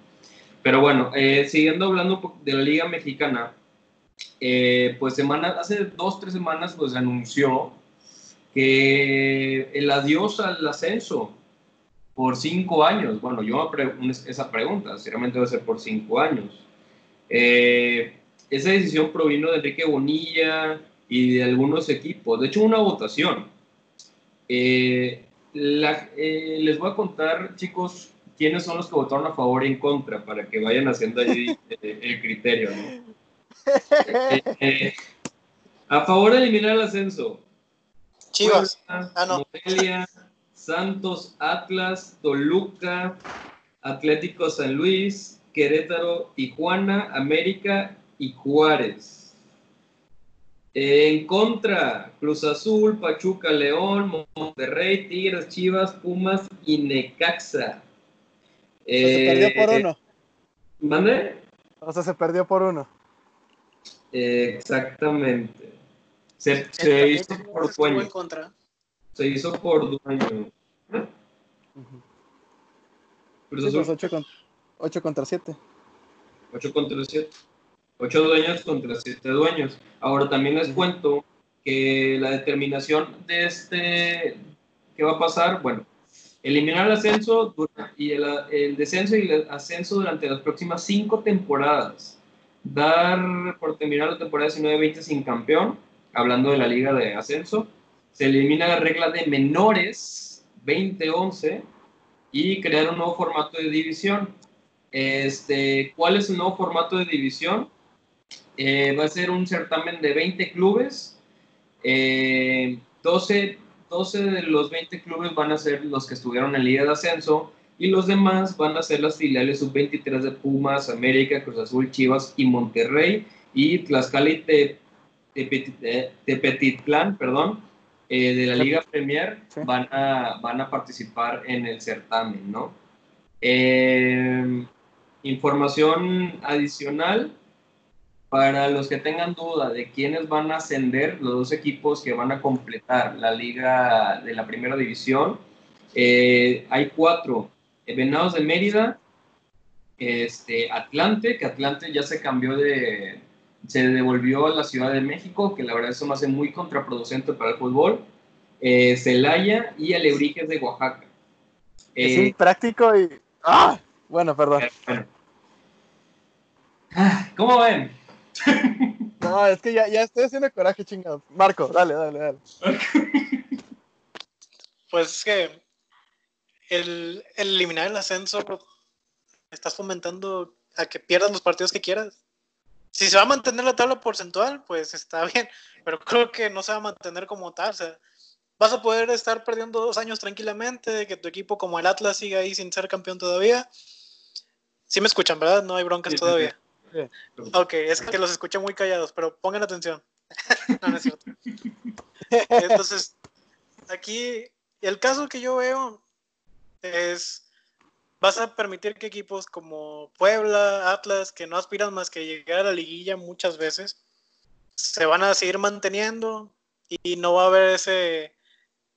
Pero bueno, eh, siguiendo hablando de la Liga Mexicana, eh, pues semana, hace dos, tres semanas pues anunció que el adiós al ascenso, por cinco años. Bueno, yo esa pregunta, si realmente va a ser por cinco años. Eh, esa decisión provino de Enrique Bonilla y de algunos equipos. De hecho, una votación. Eh, eh, les voy a contar, chicos, quiénes son los que votaron a favor y en contra para que vayan haciendo allí el criterio. a favor de eliminar el ascenso. Chivas. ah, no. Santos, Atlas, Toluca, Atlético San Luis, Querétaro, Tijuana, América y Juárez. En contra, Cruz Azul, Pachuca, León, Monterrey, Tigres, Chivas, Pumas y Necaxa. se perdió por uno. ¿Mande? O sea, se perdió por uno. exactamente. Se, hizo por dueño. Se hizo por dueño. Cruz Azul. 8, pues contra 7. 8 contra 7. 8 dueños contra 7 dueños. Ahora también les cuento que la determinación de este, ¿qué va a pasar? Bueno, eliminar el ascenso y el, el descenso y el ascenso durante las próximas 5 temporadas. Dar por terminar la temporada 19-20 sin campeón, hablando de la liga de ascenso. Se elimina la regla de menores 20-11 y crear un nuevo formato de división. Este, ¿Cuál es el nuevo formato de división? Eh, va a ser un certamen de 20 clubes. 12, eh, 12 de los 20 clubes van a ser los que estuvieron en Liga de Ascenso y los demás van a ser las filiales sub-23 de Pumas, América, Cruz Azul, Chivas y Monterrey y Tlaxcala y Tepetitlán, perdón, eh, de la Liga Premier van, a, van a participar en el certamen, ¿no? información adicional, para los que tengan duda de quiénes van a ascender, los dos equipos que van a completar la liga de la primera división, eh, hay cuatro. Eh, Venados de Mérida, este, Atlante, que Atlante ya se cambió de, se devolvió a la Ciudad de México, que la verdad eso me hace muy contraproducente para el fútbol. Eh, Celaya y Alebrijes de Oaxaca. es práctico y... ¡Ah! Bueno, perdón. Ah, ¿Cómo ven? No, es que ya, ya estoy haciendo coraje, chingado. Marco, dale, dale, dale. Pues es que el, eliminar el ascenso estás fomentando a que pierdas los partidos que quieras. Si se va a mantener la tabla porcentual, pues está bien, pero creo que no se va a mantener como tal. O sea, vas a poder estar perdiendo dos años tranquilamente, que tu equipo como el Atlas siga ahí sin ser campeón todavía. Sí me escuchan, ¿verdad? No hay broncas todavía. Ok, es que los escuché muy callados, pero pongan atención. no, no es cierto. Entonces, aquí el caso que yo veo es, vas a permitir que equipos como Puebla, Atlas, que no aspiran más que llegar a la liguilla muchas veces, se van a seguir manteniendo y no va a haber ese,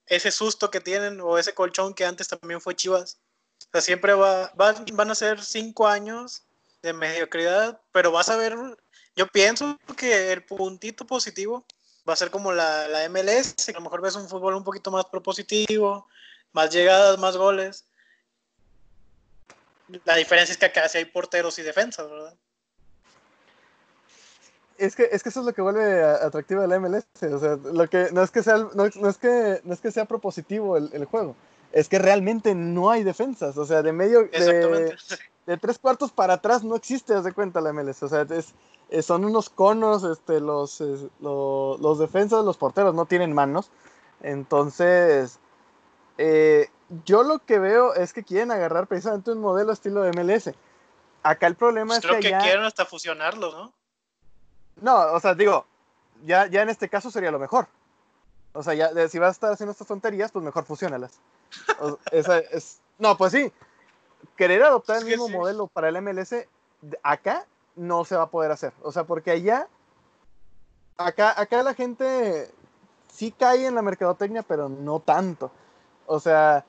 ese susto que tienen o ese colchón que antes también fue Chivas. O sea, siempre va, van a ser cinco años de mediocridad, pero vas a ver, yo pienso que el puntito positivo va a ser como la, la MLS, que a lo mejor ves un fútbol un poquito más propositivo, más llegadas, más goles. La diferencia es que acá sí hay porteros y defensas, ¿verdad? Es que, es que eso es lo que vuelve atractivo a la MLS. O sea, lo que, no, es que sea, no, es que, no es que sea propositivo el, el, juego, es que realmente no hay defensas. O sea, de medio. De, de tres cuartos para atrás no existe, haz de cuenta la MLS. O sea, es, son unos conos, este, los, los, defensas, los porteros no tienen manos. Entonces, eh, yo lo que veo es que quieren agarrar precisamente un modelo estilo de MLS. Acá el problema pues es que. Creo que quieren hasta fusionarlo, ¿no? No, o sea, digo, ya, ya en este caso sería lo mejor. O sea, ya, si vas a estar haciendo estas tonterías, pues mejor fusionalas. esa es, no, pues sí querer adoptar el mismo modelo para el MLS acá no se va a poder hacer. O sea, porque allá, acá, acá la gente sí cae en la mercadotecnia, pero no tanto. O sea,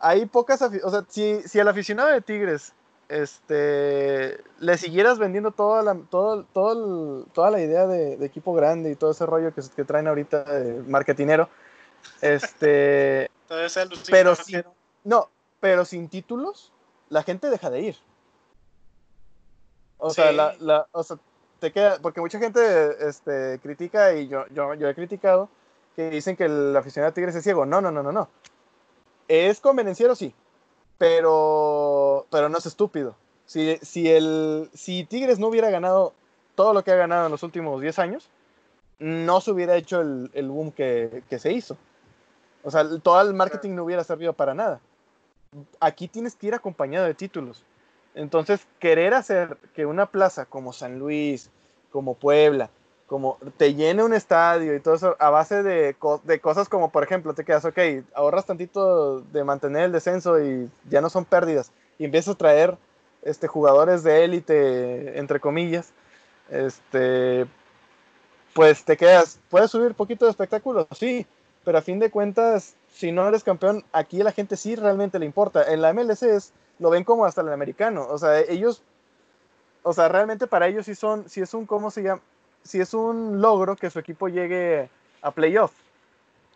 hay pocas, o sea, si, si al aficionado de Tigres este, le siguieras vendiendo toda la, todo, todo toda la idea de, equipo grande y todo ese rollo que, que traen ahorita de marketinero, este, pero si, no, pero sin títulos, la gente deja de ir. O sea, la, la- o sea, te queda, porque mucha gente este, critica, y yo, yo, yo he criticado, que dicen que el aficionado Tigres es ciego. No, no, no, no, no. Es convenenciero, sí, pero, pero no es estúpido. Si, si, el, si Tigres no hubiera ganado todo lo que ha ganado en los últimos 10 años, no se hubiera hecho el, el boom que, que se hizo. O sea, todo el marketing no hubiera servido para nada. Aquí tienes que ir acompañado de títulos. Entonces, querer hacer que una plaza como San Luis, como Puebla, como te llene un estadio y todo eso a base de, de cosas como, por ejemplo, te quedas, ok, ahorras tantito de mantener el descenso y ya no son pérdidas. Y empiezas a traer este, jugadores de élite, entre comillas, este, pues te quedas, puedes subir poquito de espectáculo, sí, pero a fin de cuentas, si no eres campeón, aquí a la gente sí realmente le importa. En la MLS es, lo ven como hasta el americano, o sea, ellos, o sea, realmente para ellos sí son, si es un, ¿cómo se llama? Si es un logro que su equipo llegue a playoff.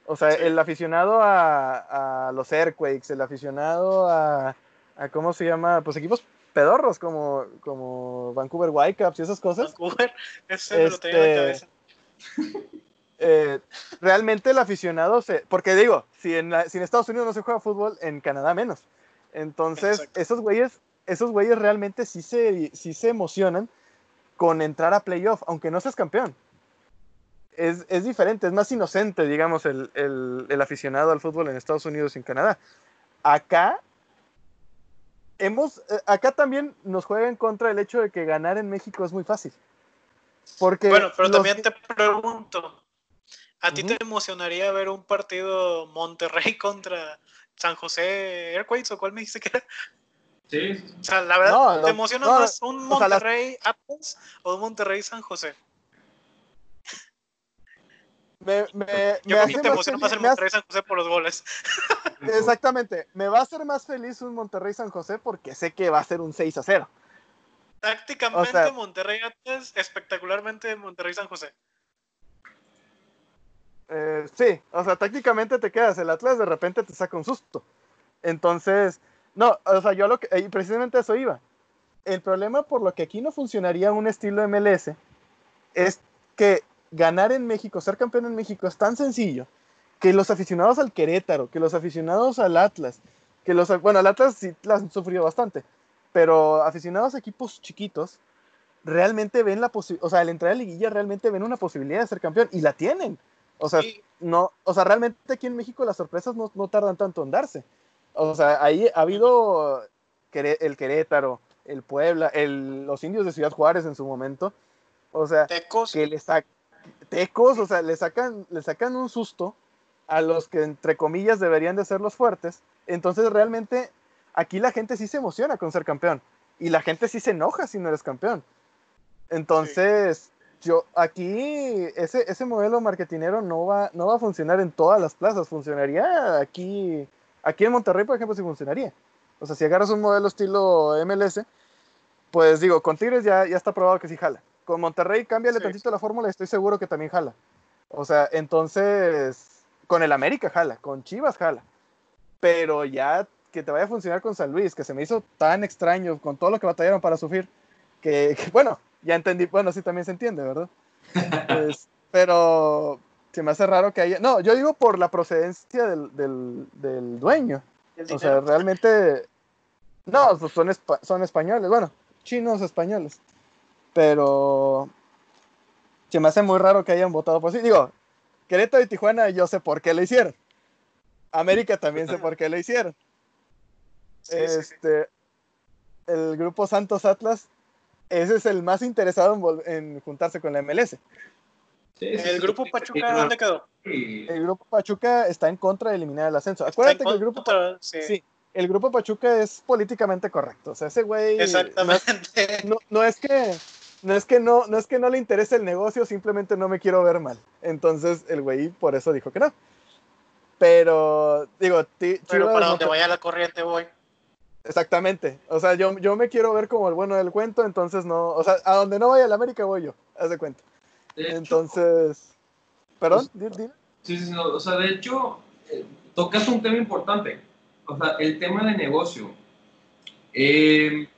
O sea, el aficionado a, a los Earthquakes, el aficionado a, a, ¿cómo se llama? Pues equipos pedorros como, como Vancouver Whitecaps y esas cosas. Vancouver, ese me lo tenía en la Este, cabeza. eh, realmente el aficionado se. Porque digo, si en, la- si en Estados Unidos no se juega fútbol, en Canadá menos. Entonces, Exacto. esos güeyes, esos güeyes realmente sí se, sí se emocionan con entrar a playoff, aunque no seas campeón. Es, es diferente, es más inocente, digamos, el, el- el aficionado al fútbol en Estados Unidos y en Canadá. Acá, hemos, eh, acá también nos juega en contra el hecho de que ganar en México es muy fácil. Porque Bueno, pero los- también te pregunto, ¿a ti te emocionaría ver un partido Monterrey contra San José Airquakes o cuál me dijiste que era? Sí. O sea, la verdad, No, ¿te emociona no, más un o sea, las- Monterrey Atlas o un Monterrey San José? Me, me- me Yo creo hace que te emociona feliz- más el me hace- Monterrey San José por los goles. Exactamente. Me va a hacer más feliz un Monterrey San José porque sé que va a ser un 6 a 0. Tácticamente O sea- Monterrey Atlas, espectacularmente Monterrey San José. Eh, sí, o sea, tácticamente te quedas. El Atlas de repente te saca un susto. Entonces, no, o sea, yo lo que. Y precisamente eso iba. El problema por lo que aquí no funcionaría un estilo MLS es que ganar en México, ser campeón en México es tan sencillo que los aficionados al Querétaro, que los aficionados al Atlas, que los. Bueno, al Atlas sí la han sufrido bastante, pero aficionados a equipos chiquitos realmente ven la posibilidad, o sea, al entrar a liguilla realmente ven una posibilidad de ser campeón y la tienen. O sea, no, o sea, realmente aquí en México las sorpresas no, no tardan tanto en darse. O sea, ahí ha habido el Querétaro, el Puebla, el- los indios de Ciudad Juárez en su momento. O sea, Tecos, que le tecos, o sea, le sacan, sacan un susto a los que entre comillas deberían de ser los fuertes. Entonces realmente aquí la gente sí se emociona con ser campeón y la gente sí se enoja si no eres campeón. Entonces, yo aquí ese, ese modelo marketinero no va, no va a funcionar en todas las plazas, funcionaría aquí, aquí en Monterrey, por ejemplo, sí funcionaría. O sea, si agarras un modelo estilo MLS, pues digo, con Tigres ya, ya está probado que sí jala. Con Monterrey, cámbiale Sí. tantito la fórmula y estoy seguro que también jala. O sea, entonces, con el América jala, con Chivas jala. Pero ya que te vaya a funcionar con San Luis, que se me hizo tan extraño con todo lo que batallaron para sufrir, que, que, bueno, ya entendí, bueno, sí también se entiende, ¿verdad? Pues, pero se me hace raro que haya... No, yo digo por la procedencia del, del, del dueño. O sea, realmente. No, pues son, espa- son españoles, bueno, chinos españoles. Pero. Se me hace muy raro que hayan votado por sí. Digo, Querétaro y Tijuana, yo sé por qué lo hicieron. América también sé por qué lo hicieron. Sí, sí, sí. este. El grupo Santos Atlas, ese es el más interesado en, en juntarse con la MLS. El sí. grupo Pachuca, ¿dónde quedó? El grupo Pachuca está en contra de eliminar el ascenso. Acuérdate que el grupo sí, Sí, el grupo Pachuca es políticamente correcto. O sea, ese güey. Exactamente. No, no es que. No es que no, no es que no le interese el negocio, simplemente no me quiero ver mal. Entonces el güey por eso dijo que no. Pero, digo, ti- Pero Chivas para donde vaya la corriente voy. Exactamente. O sea, yo, yo me quiero ver como el bueno del cuento, entonces no. O sea, a donde no vaya el América voy yo, haz de cuenta. de hecho, Entonces. Perdón, Pues- di- di- Sí, sí, sí, no, o sea, de hecho, eh, tocas un tema importante. o sea, el tema de negocio. Eh,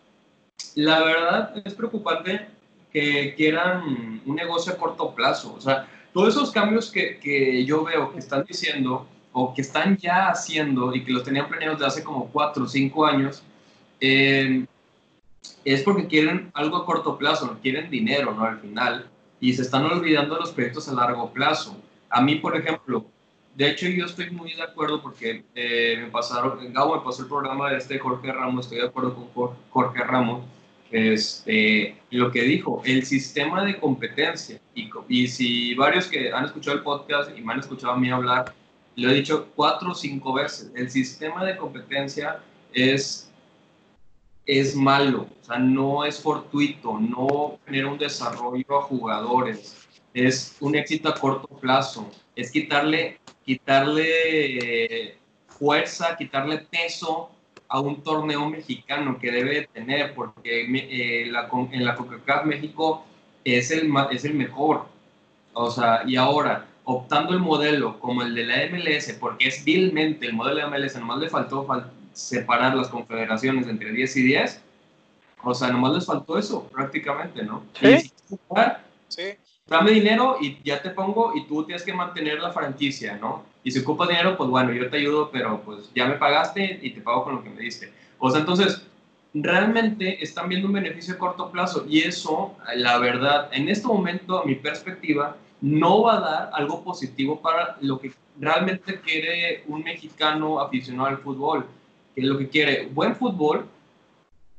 la verdad es preocupante que quieran un negocio a corto plazo. O sea, todos esos cambios que, que yo veo que están diciendo o que están ya haciendo y que los tenían planeados de hace como cuatro o cinco años, eh, es porque quieren algo a corto plazo, quieren dinero, ¿no? Al final, y se están olvidando de los proyectos a largo plazo. A mí, por ejemplo, de hecho yo estoy muy de acuerdo porque eh, me pasaron, Gabo me pasó el programa de este Jorge Ramos, estoy de acuerdo con Jorge Ramos, este, lo que dijo, el sistema de competencia, y, y si varios que han escuchado el podcast y me han escuchado a mí hablar, lo he dicho cuatro o cinco veces, el sistema de competencia es, es malo, o sea, no es fortuito, no genera un desarrollo a jugadores, es un éxito a corto plazo, es quitarle, quitarle fuerza, quitarle peso a un torneo mexicano que debe tener, porque eh, la, en la Coca-Cola México es el, es el mejor. O sea, y ahora, optando el modelo como el de la MLS, porque es vilmente el modelo de la MLS, nomás le faltó separar las confederaciones entre 10 y 10, o sea, nomás les faltó eso prácticamente, ¿no? Sí. sí. Dame dinero y ya te pongo y tú tienes que mantener la franquicia, ¿no? Y si ocupas dinero, pues bueno, yo te ayudo, pero pues ya me pagaste y te pago con lo que me diste. O sea, entonces, realmente están viendo un beneficio a corto plazo y eso, la verdad, en este momento, a mi perspectiva, no va a dar algo positivo para lo que realmente quiere un mexicano aficionado al fútbol, que es lo que quiere buen fútbol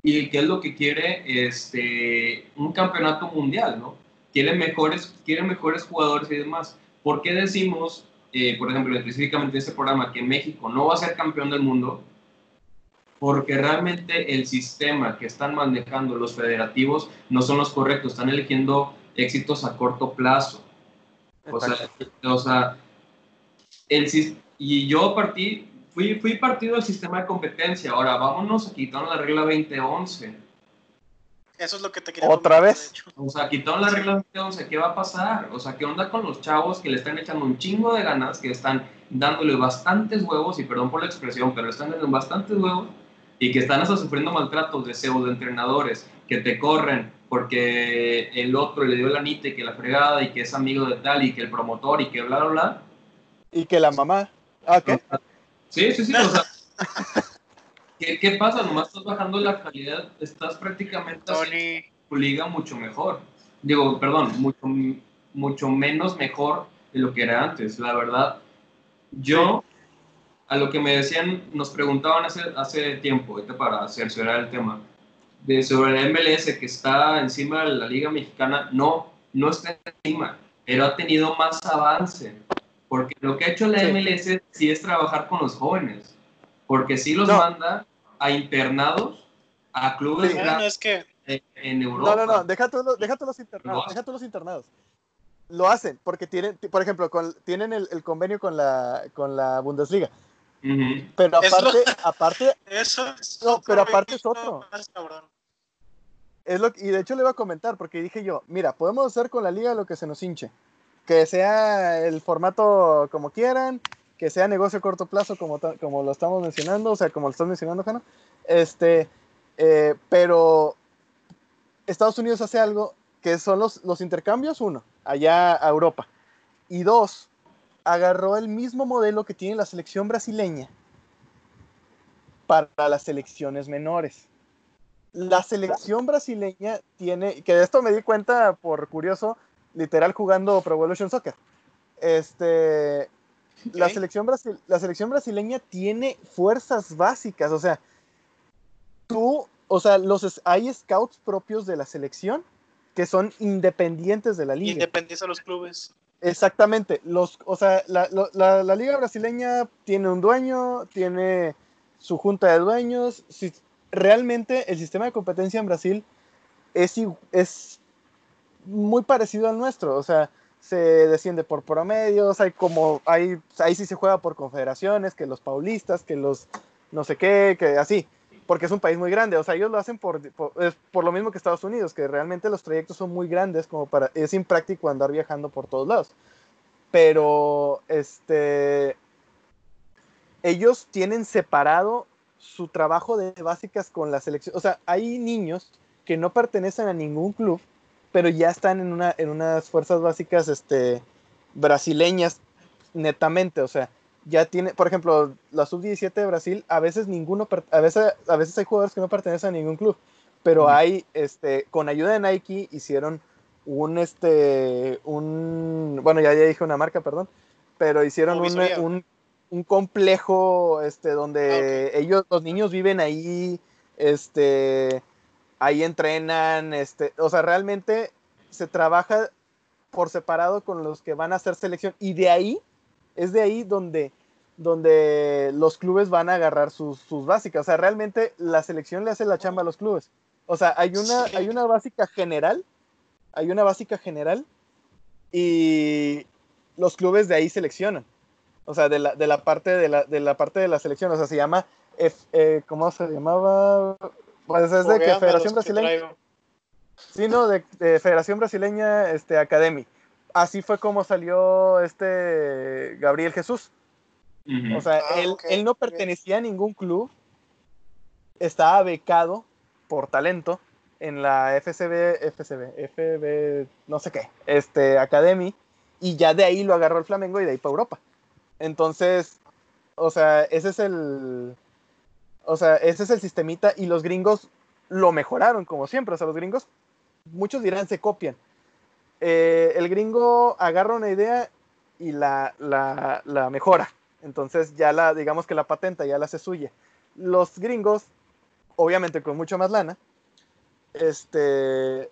y que es lo que quiere este, un campeonato mundial, ¿no? Quiere mejores, quiere mejores jugadores y demás. ¿Por qué decimos, eh, por ejemplo, específicamente en este programa, que México no va a ser campeón del mundo? Porque realmente el sistema que están manejando los federativos no son los correctos, están eligiendo éxitos a corto plazo o sea, o sea el, y yo partí, fui, fui partido del sistema de competencia. Ahora vámonos a quitar la regla 2011. Eso es lo que te quería ¿Otra vez? O sea, quitaron la regla 2011, ¿qué va a pasar? O sea, ¿qué onda con los chavos que le están echando un chingo de ganas, que están dándole bastantes huevos, y perdón por la expresión, pero están dando bastantes huevos, y que están hasta sufriendo maltratos de pseudo entrenadores, que te corren, porque el otro le dio la anita y que la fregada y que es amigo de tal y que el promotor y que bla, bla, bla. Y que la mamá. Ah, ¿qué? Sí, sí, sí. o sea, ¿qué, ¿qué, pasa? Nomás estás bajando la calidad, estás prácticamente Tony. tu liga mucho mejor. Digo, perdón, mucho, mucho menos mejor de lo que era antes. La verdad, yo, a lo que me decían, nos preguntaban hace, hace tiempo, para cerciorar el tema de sobre el MLS que está encima de la Liga Mexicana, no, no está encima, pero ha tenido más avance. Porque lo que ha hecho la MLS sí es trabajar con los jóvenes, porque sí los manda a internados, a clubes en, Europa. No, no, no, deja todos los, deja los internados, deja todos los internados. Lo hacen, porque tienen, por ejemplo, tienen el, el, convenio con la, con la Bundesliga. Pero aparte, aparte, eso no, pero aparte es otro. Es lo, y de hecho le iba a comentar, porque dije yo, mira, podemos hacer con la liga lo que se nos hinche. Que sea el formato como quieran, que sea negocio a corto plazo, como, como lo estamos mencionando, o sea, como lo estás mencionando, Jano. Este, eh, pero Estados Unidos hace algo que son los, los intercambios, uno, allá a Europa. Y dos, agarró el mismo modelo que tiene la selección brasileña para las selecciones menores la selección brasileña tiene, que de esto me di cuenta por curioso, literal jugando Pro Evolution Soccer. Este, la, selección la selección brasileña tiene fuerzas básicas, o sea, tú, o sea, los, hay scouts propios de la selección que son independientes de la liga. Independientes a los clubes. Exactamente, los, o sea, la, la, la, liga brasileña tiene un dueño, tiene su junta de dueños, si, realmente el sistema de competencia en Brasil es, es muy parecido al nuestro, o sea, se desciende por promedios, hay como, hay, ahí sí se juega por confederaciones, que los paulistas, que los no sé qué, que así, porque es un país muy grande, o sea, ellos lo hacen por, por, lo mismo que Estados Unidos, que realmente los trayectos son muy grandes, como para, es impráctico andar viajando por todos lados, pero, este, ellos tienen separado su trabajo de básicas con la selección. O sea, hay niños que no pertenecen a ningún club, pero ya están en, una, en unas fuerzas básicas este, brasileñas netamente. O sea, ya tiene, por ejemplo, la sub-17 de Brasil, a veces ninguno, a veces, a veces hay jugadores que no pertenecen a ningún club, pero hay, este, con ayuda de Nike hicieron un, este, un, bueno, ya, ya dije una marca, perdón, pero hicieron un, un, complejo, este, donde ah, ellos, los niños viven ahí, este, ahí entrenan, este, o sea, realmente se trabaja por separado con los que van a hacer selección y de ahí es de ahí donde, donde los clubes van a agarrar sus, básicas. O sea, realmente la selección le hace la chamba a los clubes. O sea, hay una, hay una básica general, hay una básica general y los clubes de ahí seleccionan. O sea, de la, de la parte de la, de la parte de la selección. O sea, se llama, eh, ¿cómo se llamaba? Pues es de que Federación Brasileña. Sí, no, de, de, Federación Brasileña este, Academy así fue como salió este Gabriel Jesús. O sea, ah, él, no pertenecía a ningún club, estaba becado por talento en la FCB, FCB, FB, no sé qué, este, Academy, y ya de ahí lo agarró el Flamengo y de ahí para Europa. Entonces, o sea, ese es el, o sea, ese es el sistemita y los gringos lo mejoraron como siempre, o sea, los gringos, muchos dirán se copian, eh, el gringo agarra una idea y la, la, mejora. Entonces ya la, digamos que la patenta ya la hace suya. Los gringos, obviamente con mucho más lana, este...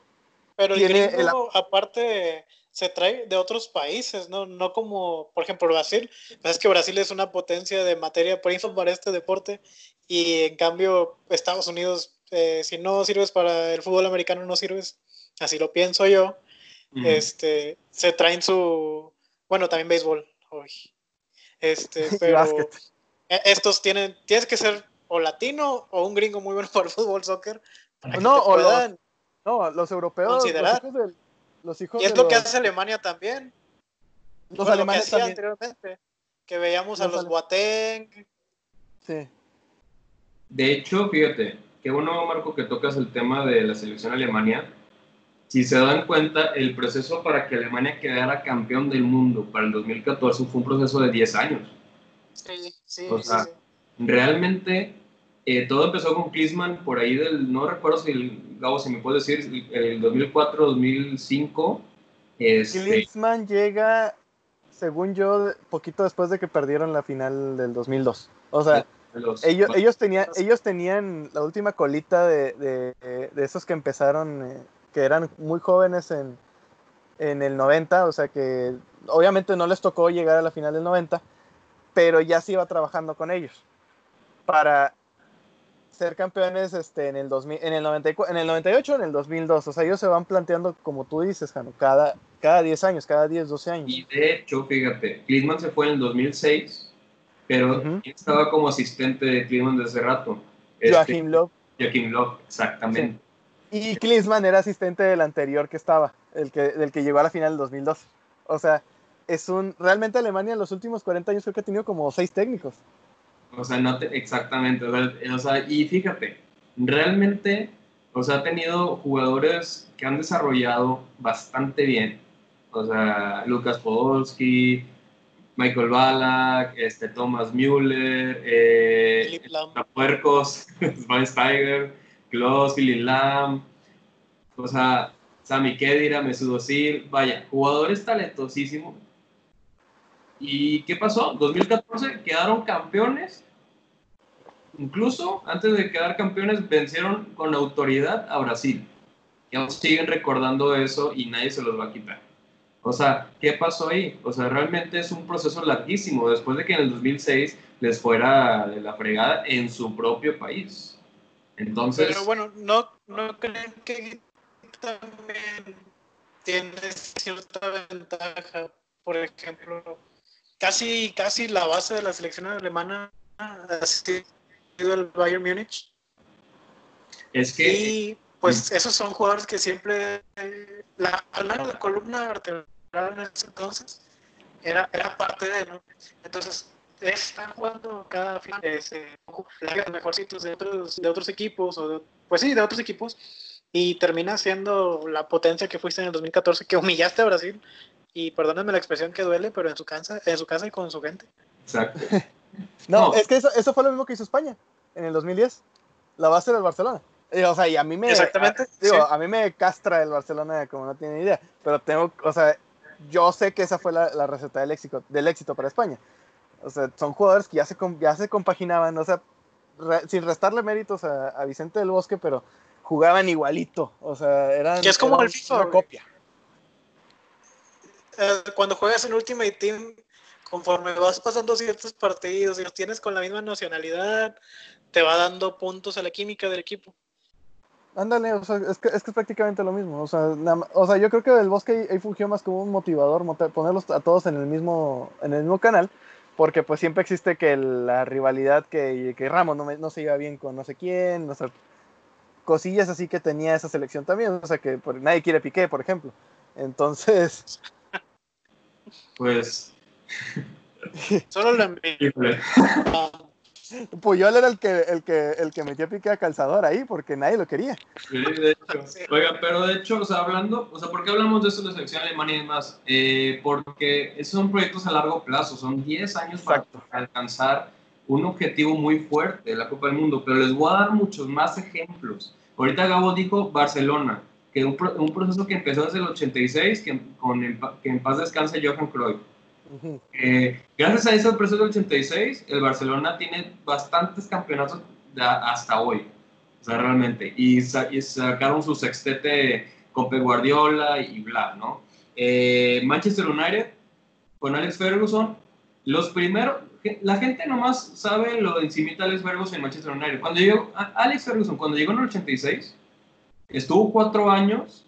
Pero el gringo, aparte, se trae de otros países, ¿no? No como, por ejemplo, Brasil. Es que Brasil es una potencia de materia prima para este deporte y en cambio Estados Unidos, eh, si no sirves para el fútbol americano, no sirves. Así lo pienso yo este, se traen su, bueno, también béisbol hoy. Este, pero e, estos tienen, tienes que ser o latino o un gringo muy bueno para el fútbol, soccer. no, o los, no, los europeos. Los hijos y es lo que hace Alemania también. Los alemanes también. anteriormente. Que veíamos a los Boateng. Sí. De hecho, fíjate, qué bueno, Marco, que tocas el tema de la selección Alemania si se dan cuenta, el proceso para que Alemania quedara campeón del mundo para el 2014 fue un proceso de 10 años. Sí, sí. O sea, realmente eh, todo empezó con Klinsmann por ahí del, no recuerdo si el, Gabo, si me puedes decir, el 2004, 2005. Este, Klinsmann llega, según yo, poquito después de que perdieron la final del 2002. O sea, ellos, ellos, tenían, ellos tenían la última colita de, de, de esos que empezaron eh, que eran muy jóvenes en, en el 90, o sea que obviamente no les tocó llegar a la final del 90, pero ya se iba trabajando con ellos para ser campeones este, en, el 2000, en, el 94, en el 98 en el 2002. O sea, ellos se van planteando, como tú dices, Jano, cada, cada 10 años, cada 10, 12 años. Y de hecho, fíjate, Klinsmann se fue en el 2006, pero estaba como asistente de Klinsmann desde rato. Joachim Love. Joachim Love, exactamente. Y Klinsmann era asistente del anterior que estaba, el que, del que llegó a la final del 2002. O sea, es un. Realmente Alemania en los últimos 40 años creo que ha tenido como seis técnicos. O sea, no exactamente. O sea, y fíjate, realmente, o sea, ha tenido jugadores que han desarrollado bastante bien. O sea, Lucas Podolski, Michael Ballack, este, Thomas Müller, eh, Puercos, Schweinsteiger Klaus, Billy Lam, o sea, Sami Kedira, Mesut Özil, vaya, jugadores talentosísimos. ¿Y qué pasó? 2014 quedaron campeones. Incluso antes de quedar campeones vencieron con autoridad a Brasil. Y siguen recordando eso y nadie se los va a quitar. O sea, ¿qué pasó ahí? O sea, realmente es un proceso larguísimo después de que en el 2006 les fuera de la fregada en su propio país. Entonces. Pero bueno, ¿no, no creen que también tiene cierta ventaja? Por ejemplo, casi, casi la base de la selección alemana ha sido el Bayern Múnich. Es que. Y pues esos son jugadores que siempre. La, la columna vertebral en ese entonces era, era parte de, ¿no? Entonces, están jugando cada fin de ese, mejorcitos de otros, de otros equipos, o pues sí, de otros equipos, y termina siendo la potencia que fuiste en el 2014, que humillaste a Brasil, y perdónenme la expresión que duele, pero en su casa, en su casa y con su gente. Exacto. no, es que eso, eso fue lo mismo que hizo España en el 2010, la base del Barcelona. o sea, y a mí me. Exactamente. digo, a mí me castra el Barcelona como no tiene idea. Pero tengo, o sea, yo sé que esa fue la, receta del éxito, del éxito para España. O sea, son jugadores que ya se, ya se compaginaban, o sea, sin restarle méritos a, Vicente del Bosque, pero jugaban igualito. O sea, eran. Que es como el FIFA. Una copia. Eh, cuando juegas en Ultimate Team, conforme vas pasando ciertos partidos y los tienes con la misma nacionalidad, te va dando puntos a la química del equipo. Ándale, o sea, es que, es que es prácticamente lo mismo. O sea, o sea, yo creo que el bosque ahí, fungió más como un motivador, ponerlos a todos en el mismo, en el mismo canal, porque pues siempre existe que la rivalidad que, que Ramos no, no, se iba bien con no sé quién, o sea, cosillas así que tenía esa selección también, o sea, que nadie quiere Piqué, por ejemplo. Entonces... Pues... Solo lo envío. Puyol era el que, el que, el que metió pique a calzador ahí porque nadie lo quería. Sí, de hecho. Oiga, pero de hecho, o sea, hablando, o sea, ¿por qué hablamos de esto de la selección alemana y demás? Eh, porque esos son proyectos a largo plazo, son 10 años para alcanzar un objetivo muy fuerte la Copa del Mundo, pero les voy a dar muchos más ejemplos. Ahorita Gabo dijo Barcelona, que un, un proceso que empezó desde el 86, que, con que en paz descanse Johan Cruyff eh, gracias a ese proceso del 86, el Barcelona tiene bastantes campeonatos hasta hoy, o sea, realmente, y, sacaron su sextete con Pep Guardiola y bla, ¿no? Eh, Manchester United, con Alex Ferguson, los primeros, la gente nomás sabe lo de encimita Alex Ferguson en Manchester United. Cuando llegó, Alex Ferguson, cuando llegó en el 86, estuvo cuatro años.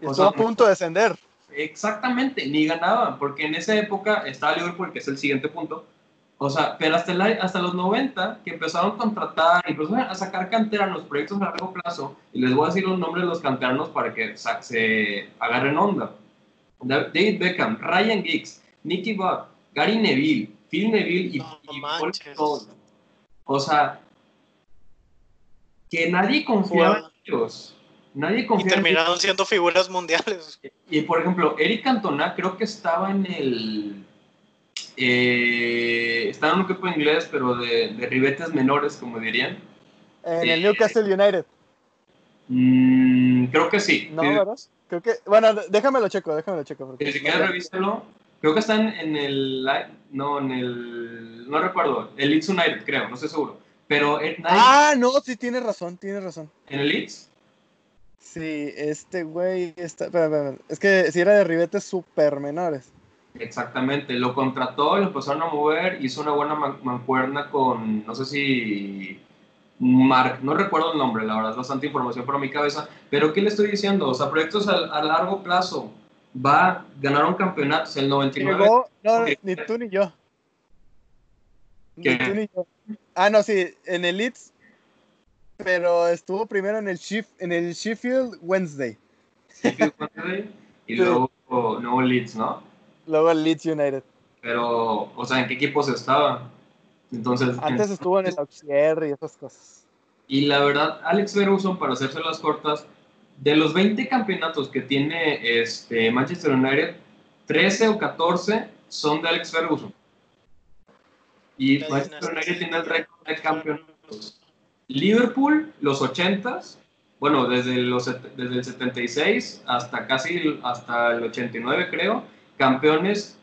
Estuvo a punto de descender. Exactamente, ni ganaban, porque en esa época estaba Liverpool, que es el siguiente punto. O sea, pero hasta, hasta los 90, que empezaron a contratar, empezaron a sacar canteranos, proyectos a largo plazo, y les voy a decir los nombres de los canteranos para que se agarren onda. David Beckham, Ryan Giggs, Nicky Butt, Gary Neville, Phil Neville y, Paul O sea, que nadie confiaba en ellos. Nadie confía y terminaron siendo figuras mundiales. Y por ejemplo, Eric Cantona creo que estaba en el. Eh, estaba en un equipo inglés, pero de, de, ribetes menores, como dirían. En el Newcastle United. Mm, creo que sí. No, ¿verdad? Creo que. Bueno, déjamelo checo, déjamelo checo. Porque si quieres, revísalo. Creo que están en el. No, en el. No recuerdo. El Leeds United, creo, no sé seguro. Pero. Ah, no, sí, tienes razón, tienes razón. ¿En el Leeds? Sí, este güey está. es que si era de ribetes super menores. Exactamente, lo contrató, lo empezaron a mover, hizo una buena mancuerna con, no sé si. Mark, no recuerdo el nombre, la verdad, es bastante información para mi cabeza, pero ¿qué le estoy diciendo? O sea, proyectos a, largo plazo, va, ganaron campeonatos, el 99. Llegó, no, ni tú ni yo. Ni tú ni yo. Ah, no, sí, en el Leeds pero estuvo primero en el, en el Sheffield Wednesday. Sheffield Wednesday y luego nuevo Leeds, ¿no? Luego el Leeds United. Pero, o sea, ¿en qué equipos estaba? Entonces, Antes estuvo en el Auxerre y esas cosas. Y la verdad, Alex Ferguson, para hacerse las cortas, de los 20 campeonatos que tiene este Manchester United, 13 o 14 son de Alex Ferguson. Y Manchester United tiene el récord de campeonatos Liverpool, los 80s, bueno, desde, los, desde el 76 hasta casi hasta el 89 creo, campeones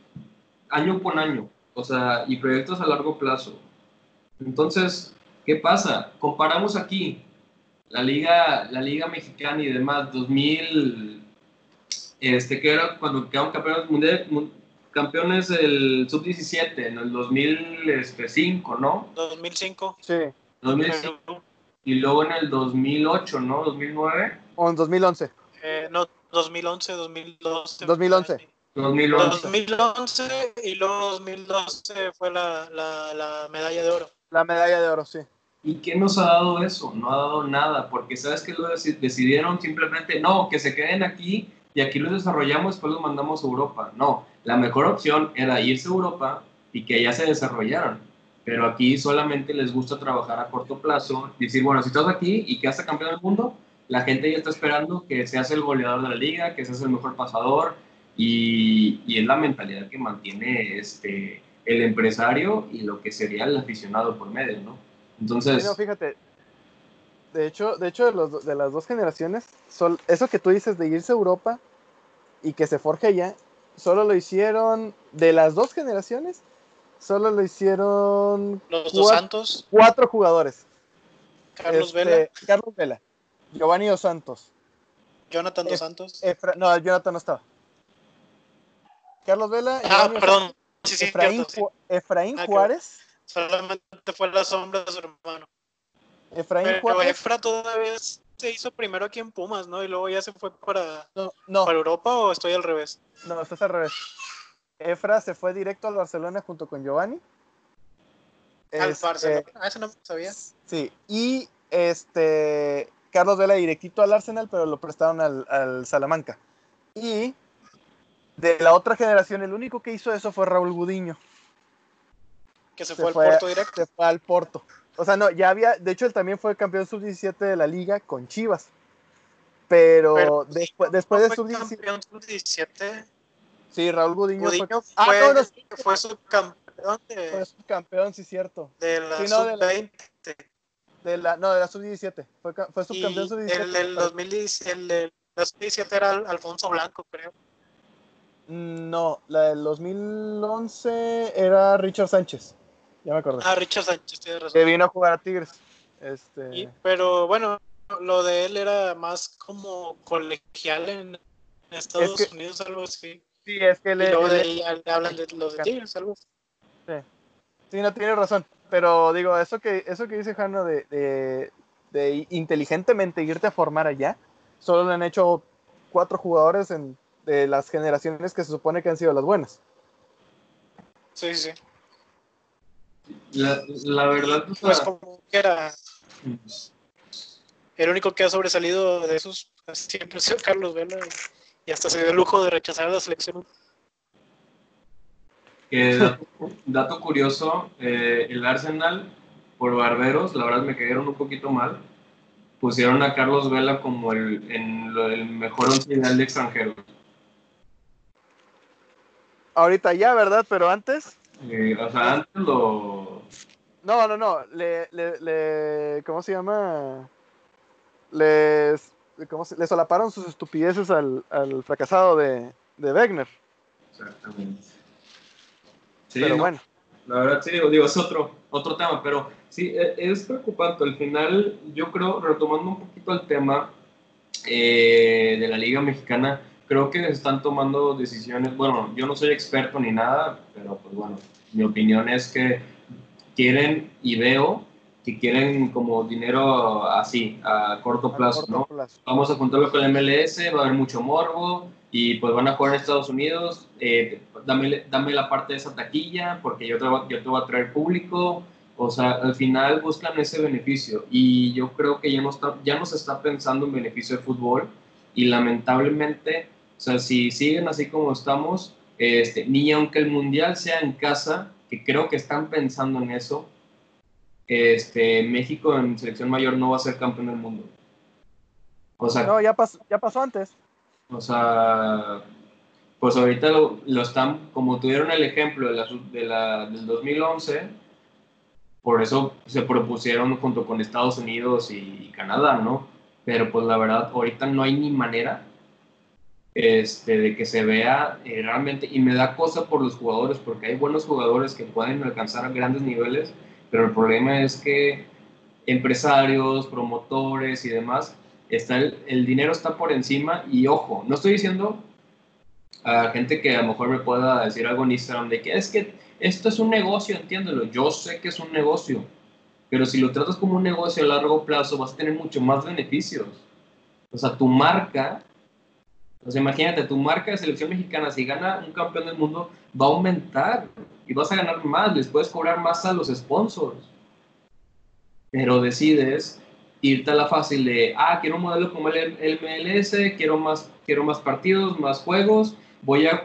año por año, o sea, y proyectos a largo plazo. Entonces, ¿qué pasa? Comparamos aquí la liga, la liga mexicana y demás, 2000, este, que era cuando quedaron campeones mundiales, campeones del sub-17 en el 2005, ¿no? 2005. Sí. 2005, y luego en el 2008, ¿no? 2009. O en 2011. Eh, no, 2011, 2012. 2011. 2011. 2011 y luego 2012 fue la, la, la, medalla de oro. La medalla de oro, sí. ¿Y qué nos ha dado eso? No ha dado nada, porque ¿sabes qué lo decidieron? Simplemente, no, que se queden aquí y aquí los desarrollamos, después los mandamos a Europa. No, la mejor opción era irse a Europa, y que ya se desarrollaron. Pero aquí solamente les gusta trabajar a corto plazo, decir, bueno, si estás aquí y quedaste campeón del mundo, la gente ya está esperando que seas el goleador de la liga, que seas el mejor pasador, y, y es la mentalidad que mantiene este, el empresario y lo que sería el aficionado por medio, ¿no? Entonces... fíjate, de hecho, de, hecho de las dos generaciones, eso que tú dices de irse a Europa y que se forje allá, solo lo hicieron de las dos generaciones, solo lo hicieron los dos Santos, cuatro jugadores. Carlos este, Vela, Carlos Vela, Giovanni Dos Santos, Jonathan Dos Santos, no, Jonathan no estaba. Carlos Vela, ah, perdón, sí, sí, Efraín, Efraín ah, Juárez, solamente fue la sombra de su hermano. Efraín Pero Juárez. Efra todavía se hizo primero aquí en Pumas, ¿no? Y luego ya se fue para, para Europa o estoy al revés. No, estás al revés. Efra se fue directo al Barcelona junto con Giovanni. Al este, Barcelona, ah, eso no sabía. Sí, y este Carlos Vela directito al Arsenal, pero lo prestaron al, al Salamanca. Y de la otra generación, el único que hizo eso fue Raúl Gudiño. Que se, fue, al Porto directo. Se fue al Porto. O sea, no, ya había, de hecho él también fue campeón sub-17 de la liga con Chivas. Pero, después, después de sub-17. Sí, Raúl Gudiño, fue, ah, no, no, fue subcampeón de. Fue subcampeón, sí, cierto. De la sub-20. De la, no, de la sub-17. Fue, fue subcampeón sub-17. El del 2017, el de la sub-17 era Alfonso Blanco, creo. No, la del 2011 era Richard Sánchez. Ya me acordé. Ah, Richard Sánchez, tiene razón. Que vino a jugar a Tigres. Este... pero bueno, lo de él era más como colegial en Estados Unidos, algo así. Sí, es que le, y luego de ahí hablan de los de Tigres, algo. Sí. sí, no tiene razón. Pero digo, eso que, eso que dice Jano de, de, de inteligentemente irte a formar allá, solo le han hecho cuatro jugadores en, de las generaciones que se supone que han sido las buenas. Sí, sí. La, la verdad, pues como que era el único que ha sobresalido de esos siempre ha sido Carlos Vela y hasta se dio el lujo de rechazar la selección. dato, curioso, eh, el Arsenal por Barberos, la verdad me cayeron un poquito mal. Pusieron a Carlos Vela como el, en el mejor once de extranjeros. Ahorita ya, ¿verdad? Pero antes. Eh, o sea, antes lo. No, no, no. Le, le, le ¿Cómo se llama? Les. ¿Cómo se, le solaparon sus estupideces al, al fracasado de, de Wegner. Exactamente. Sí, pero bueno. La verdad, sí, digo, digo, es otro, otro tema, pero sí, e, es preocupante. Al final, yo creo, retomando un poquito el tema eh, de la Liga Mexicana, creo que están tomando decisiones, bueno, yo no soy experto ni nada, pero pues bueno, mi opinión es que quieren y veo que quieren como dinero así, a corto plazo, ¿no? Vamos a juntarlo con el MLS, va a haber mucho morbo y pues van a jugar en Estados Unidos, eh, dame, dame la parte de esa taquilla porque yo te, yo te voy a traer público, o sea, al final buscan ese beneficio y yo creo que ya no, está, ya no se está pensando en beneficio de fútbol y lamentablemente o sea, si siguen así como estamos, este, ni aunque el mundial sea en casa, que creo que están pensando en eso, este, México en selección mayor no va a ser campeón del mundo. O sea, no, ya pasó, ya pasó antes. O sea, pues ahorita lo, están, como tuvieron el ejemplo de la, de la, del 2011, por eso se propusieron junto con Estados Unidos y Canadá, ¿no? Pero pues la verdad, ahorita no hay ni manera este, de que se vea eh, realmente, y me da cosa por los jugadores, porque hay buenos jugadores que pueden alcanzar a grandes niveles, pero el problema es que empresarios, promotores y demás, está el, dinero está por encima y ojo, no estoy diciendo a gente que a lo mejor me pueda decir algo en Instagram de que es que esto es un negocio, entiéndelo, yo sé que es un negocio, pero si lo tratas como un negocio a largo plazo vas a tener mucho más beneficios. O sea, tu marca sea, imagínate, tu marca de selección mexicana, si gana un campeón del mundo, va a aumentar y vas a ganar más, les puedes cobrar más a los sponsors. Pero decides irte a la fácil de, ah, quiero un modelo como el MLS, quiero más, quiero más partidos, más juegos, voy a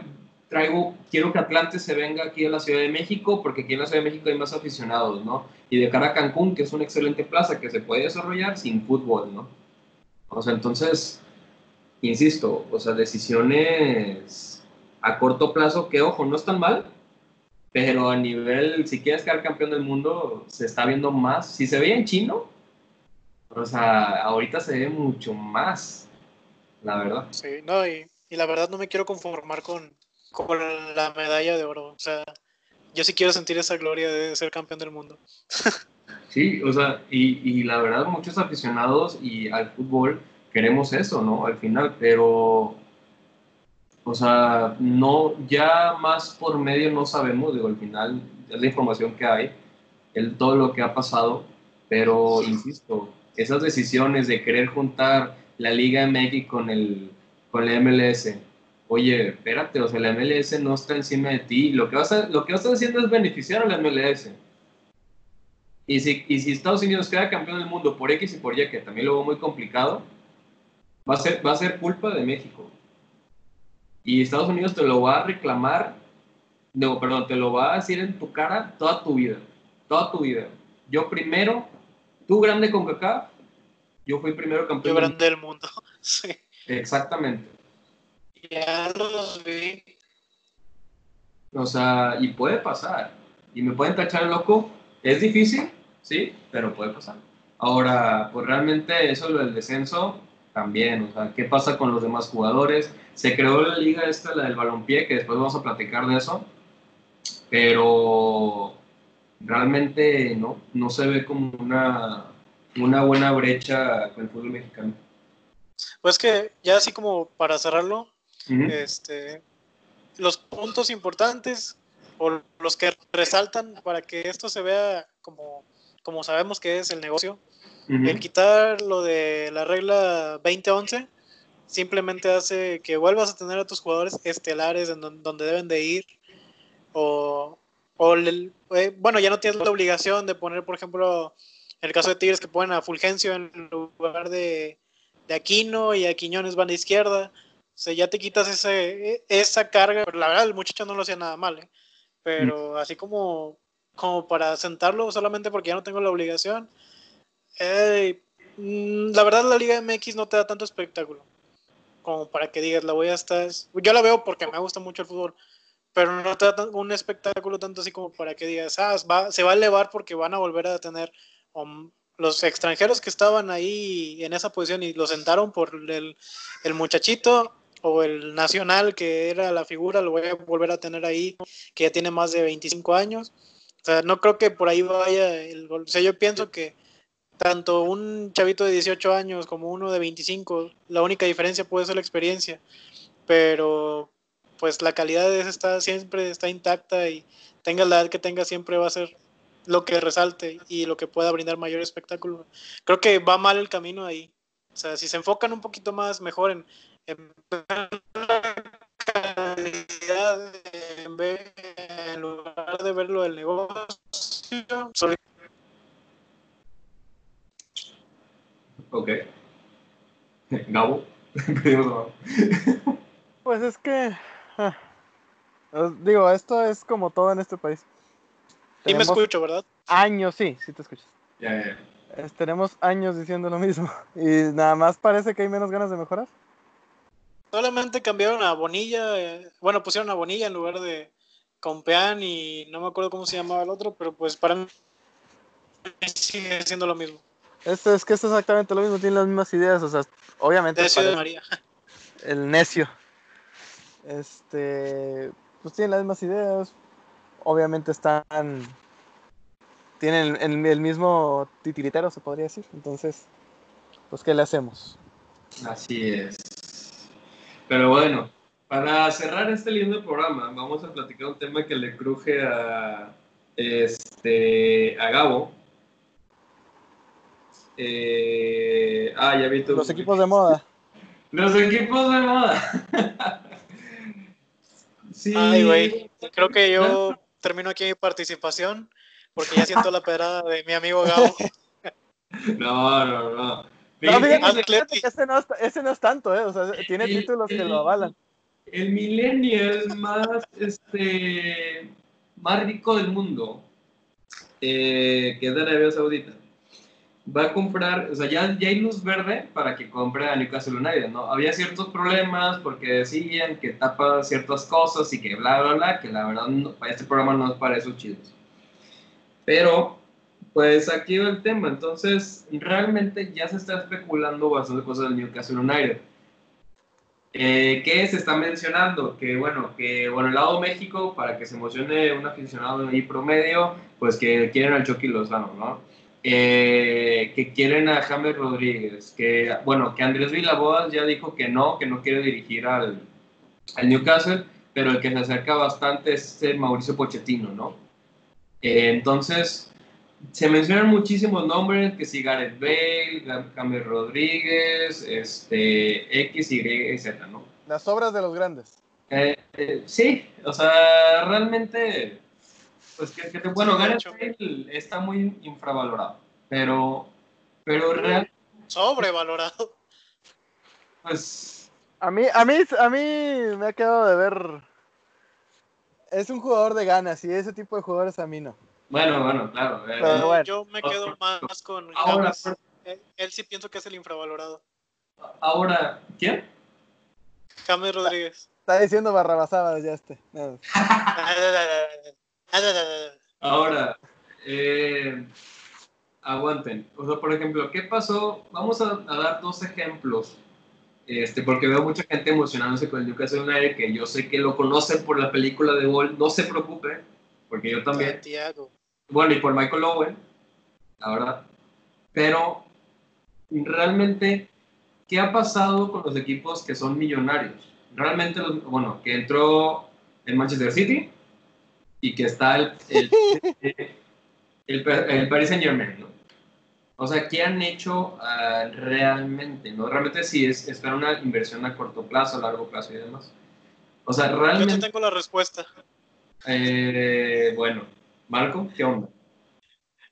traigo, quiero que Atlante se venga aquí a la Ciudad de México, porque aquí en la Ciudad de México hay más aficionados, ¿no? Y de cara a Cancún, que es una excelente plaza que se puede desarrollar sin fútbol, ¿no? O sea, entonces, insisto, o sea, decisiones a corto plazo que, ojo, no están mal, pero a nivel, si quieres quedar campeón del mundo, se está viendo más. Si se veía en chino, o sea, ahorita se ve mucho más, la verdad. Sí, no, y, y la verdad no me quiero conformar con, con la medalla de oro. O sea, yo sí quiero sentir esa gloria de ser campeón del mundo. Sí, o sea, y, y, la verdad muchos aficionados y al fútbol queremos eso, ¿no? Al final, pero, o sea, no, ya más por medio no sabemos, digo, al final es la información que hay, el, todo lo que ha pasado, pero, insisto, esas decisiones de querer juntar la Liga MX con el, con el MLS, oye, espérate, o sea, la MLS no está encima de ti, lo que vas a, lo que vas a haciendo es beneficiar a la MLS. Y si, y si Estados Unidos queda campeón del mundo por X y por Y, que también lo veo muy complicado, va a ser, va a ser culpa de México. Y Estados Unidos te lo va a reclamar, no, perdón, te lo va a decir en tu cara toda tu vida, toda tu vida. Yo primero, tú grande con CACAF, yo fui primero campeón. Yo grande del mundo, sí. Exactamente. Ya los vi. O sea, y puede pasar. Y me pueden tachar loco. Es difícil, sí, pero puede pasar. Ahora, pues realmente eso del descenso también, o sea, ¿qué pasa con los demás jugadores? Se creó la liga esta, la del balompié, que después vamos a platicar de eso, pero realmente no, no se ve como una, una buena brecha con el fútbol mexicano. Pues que ya así como para cerrarlo, uh -huh. este, los puntos importantes o los que resaltan para que esto se vea como, como sabemos que es el negocio, uh -huh. el quitar lo de la regla 2011 simplemente hace que vuelvas a tener a tus jugadores estelares en donde, deben de ir o, o el, eh, bueno, ya no tienes la obligación de poner, por ejemplo, en el caso de Tigres que ponen a Fulgencio en lugar de, de Aquino y a Quiñones van de izquierda. O sea, ya te quitas ese, esa carga. Pero la verdad, el muchacho no lo hacía nada mal, ¿eh? Pero mm. así como, como para sentarlo solamente porque ya no tengo la obligación. Eh, la verdad, la Liga MX no te da tanto espectáculo. Como para que digas, la voy a estar. Yo la veo porque me gusta mucho el fútbol. Pero no te da un espectáculo tanto así como para que digas, ah, va, se va a elevar porque van a volver a tener um, los extranjeros que estaban ahí en esa posición y lo sentaron por el, el, muchachito o el nacional que era la figura, lo voy a volver a tener ahí, que ya tiene más de 25 años. O sea, no creo que por ahí vaya el gol. O sea, yo pienso que tanto un chavito de 18 años como uno de 25, la única diferencia puede ser la experiencia, pero pues la calidad de ese está, siempre está intacta y tenga la edad que tenga siempre va a ser lo que resalte y lo que pueda brindar mayor espectáculo. Creo que va mal el camino ahí. O sea, si se enfocan un poquito más mejor en, calidad en lugar de verlo del negocio. Ok. Gabo. pues es que. Ah, digo, esto es como todo en este país. Y me escucho, ¿verdad? Años, sí, sí te escuchas. Ya, yeah, ya. Yeah. Es, tenemos años diciendo lo mismo. Y nada más parece que hay menos ganas de mejorar. Solamente cambiaron a Bonilla. Eh, bueno, pusieron a Bonilla en lugar de Compeán y no me acuerdo cómo se llamaba el otro, pero pues para mí sigue siendo lo mismo. Esto es que es exactamente lo mismo, tienen las mismas ideas, o sea, obviamente. Necio de María. El necio. Este, pues tienen las mismas ideas, obviamente están tienen el, el, mismo titiritero se podría decir entonces pues qué le hacemos así es pero bueno para cerrar este lindo programa vamos a platicar un tema que le cruje a este a Gabo eh, ah ya vi tu... los equipos de moda los equipos de moda sí ay güey creo que yo termino aquí mi participación porque ya siento la pedrada de mi amigo Gabo. No, no, no. no fíjate, fíjate ese, no es, ese, no es, tanto, ¿eh? O sea, tiene títulos que lo avalan. el millennial más, este, más rico del mundo, eh, que es de Arabia Saudita, va a comprar, o sea, ya, ya hay luz verde para que compre a Newcastle United, ¿no? Había ciertos problemas porque decían que tapa ciertas cosas y que bla, bla, bla, que la verdad para este programa no es para esos chidos. Pero, pues aquí va el tema, entonces realmente ya se está especulando bastante cosas del Newcastle United. Eh, ¿Qué se está mencionando? Que bueno, que bueno, el lado México, para que se emocione un aficionado ahí promedio, pues que quieren al Chucky Lozano, ¿no? Eh, que quieren a James Rodríguez, que bueno, que Andrés Villaboas ya dijo que no, que no quiere dirigir al, al Newcastle, pero el que se acerca bastante es el Mauricio Pochettino, ¿no? Eh, entonces, se mencionan muchísimos nombres, que si Gareth Bale, James Rodríguez, este, X, Y, Z, ¿no? Las obras de los grandes. Eh, sí, o sea, realmente pues que, que bueno, Gareth Bale está muy infravalorado, pero, pero realmente... Sobrevalorado. Pues... A mí, a, mí, a mí me ha quedado de ver... Es un jugador de ganas y ese tipo de jugadores a mí no. Bueno, bueno, claro. Eh, bueno. Yo me quedo más con Ahora, él, él, sí pienso que es el infravalorado. Ahora, ¿quién? James Rodríguez. Está diciendo barrabasadas ya este. No. Ahora, eh, aguanten. O sea, por ejemplo, ¿qué pasó? Vamos a, dar dos ejemplos. Este, porque veo mucha gente emocionándose con el Newcastle United, que yo sé que lo conocen por la película de Wall. No se preocupe, porque yo también. Santiago. Bueno, y por Michael Owen, la verdad. Pero, realmente, ¿qué ha pasado con los equipos que son millonarios? Realmente, bueno, que entró en Manchester City, y que está el, el, el, Paris Saint Germain, ¿no? O sea, ¿qué han hecho uh, realmente? ¿no? Realmente sí es, es para una inversión a corto plazo, a largo plazo y demás. O sea, realmente... Yo te tengo la respuesta. Eh, bueno, Marco, ¿qué onda?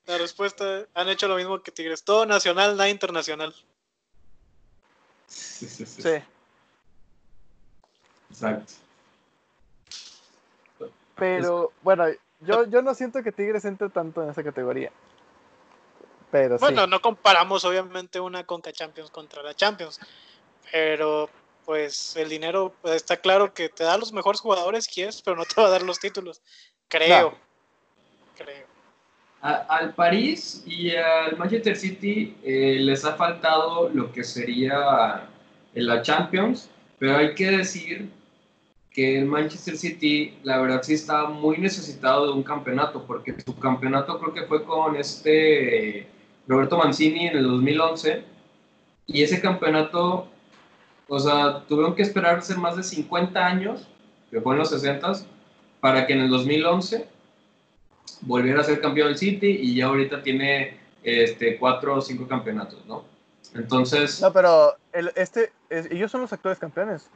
La respuesta, han hecho lo mismo que Tigres, todo nacional, nada internacional. Sí, sí, sí. sí. Exacto. Pero bueno, yo, yo no siento que Tigres entre tanto en esa categoría. Pero bueno, no comparamos obviamente una Conca Champions contra la Champions, pero pues el dinero pues, está claro que te da los mejores jugadores quieres, pero no te va a dar los títulos. Creo. Creo. al París y al Manchester City eh, les ha faltado lo que sería en la Champions, pero hay que decir que el Manchester City, la verdad, sí estaba muy necesitado de un campeonato, porque su campeonato creo que fue con este Roberto Mancini en el 2011, y ese campeonato, o sea, tuvieron que esperarse más de 50 años, que fue en los 60, para que en el 2011 volviera a ser campeón del City, y ya ahorita tiene este, cuatro o cinco campeonatos, ¿no? Entonces... No, pero el, este, ellos son los actuales campeones.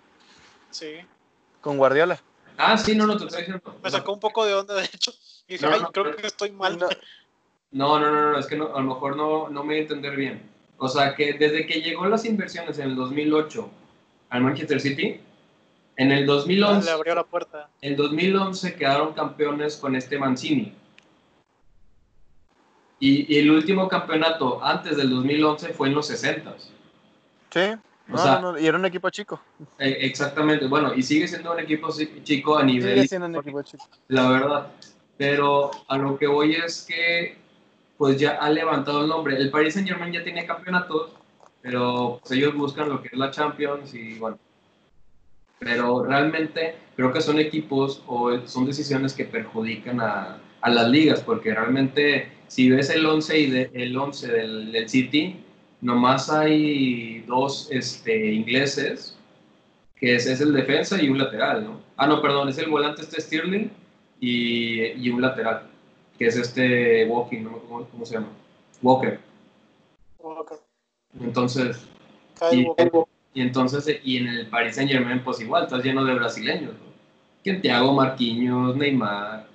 Sí con Guardiola. Ah, sí, no, no, te estoy diciendo. Me sacó un poco de onda, de hecho. Y dije, ay, creo que estoy mal. No, no, no, no, es que no, a lo mejor no, no me voy a entender bien. O sea, que desde que llegó las inversiones en el 2008 al Manchester City, en el 2011... Le abrió la puerta. En 2011 quedaron campeones con este Mancini. Y, y, el último campeonato antes del 2011 fue en los 60. Sí y era un equipo chico. Eh, exactamente, bueno, y sigue siendo un equipo chico a nivel... Sigue siendo un equipo chico. La verdad, pero a lo que voy es que pues ya ha levantado el nombre. El Paris Saint Germain ya tiene campeonatos, pero pues, ellos buscan lo que es la Champions y bueno. Pero realmente creo que son equipos o son decisiones que perjudican a, a las ligas, porque realmente si ves el 11 y de, el 11 del, del City, nomás hay dos este, ingleses, que es, es, el defensa y un lateral, ¿no? Ah, no, perdón, es el volante este Stirling y, y un lateral, que es este Walking, ¿no? ¿Cómo, ¿Cómo, se llama? Walker. Walker. Entonces, y, y, entonces, y en el Paris Saint Germain, pues igual, estás lleno de brasileños, ¿no? Thiago Marquinhos, Neymar,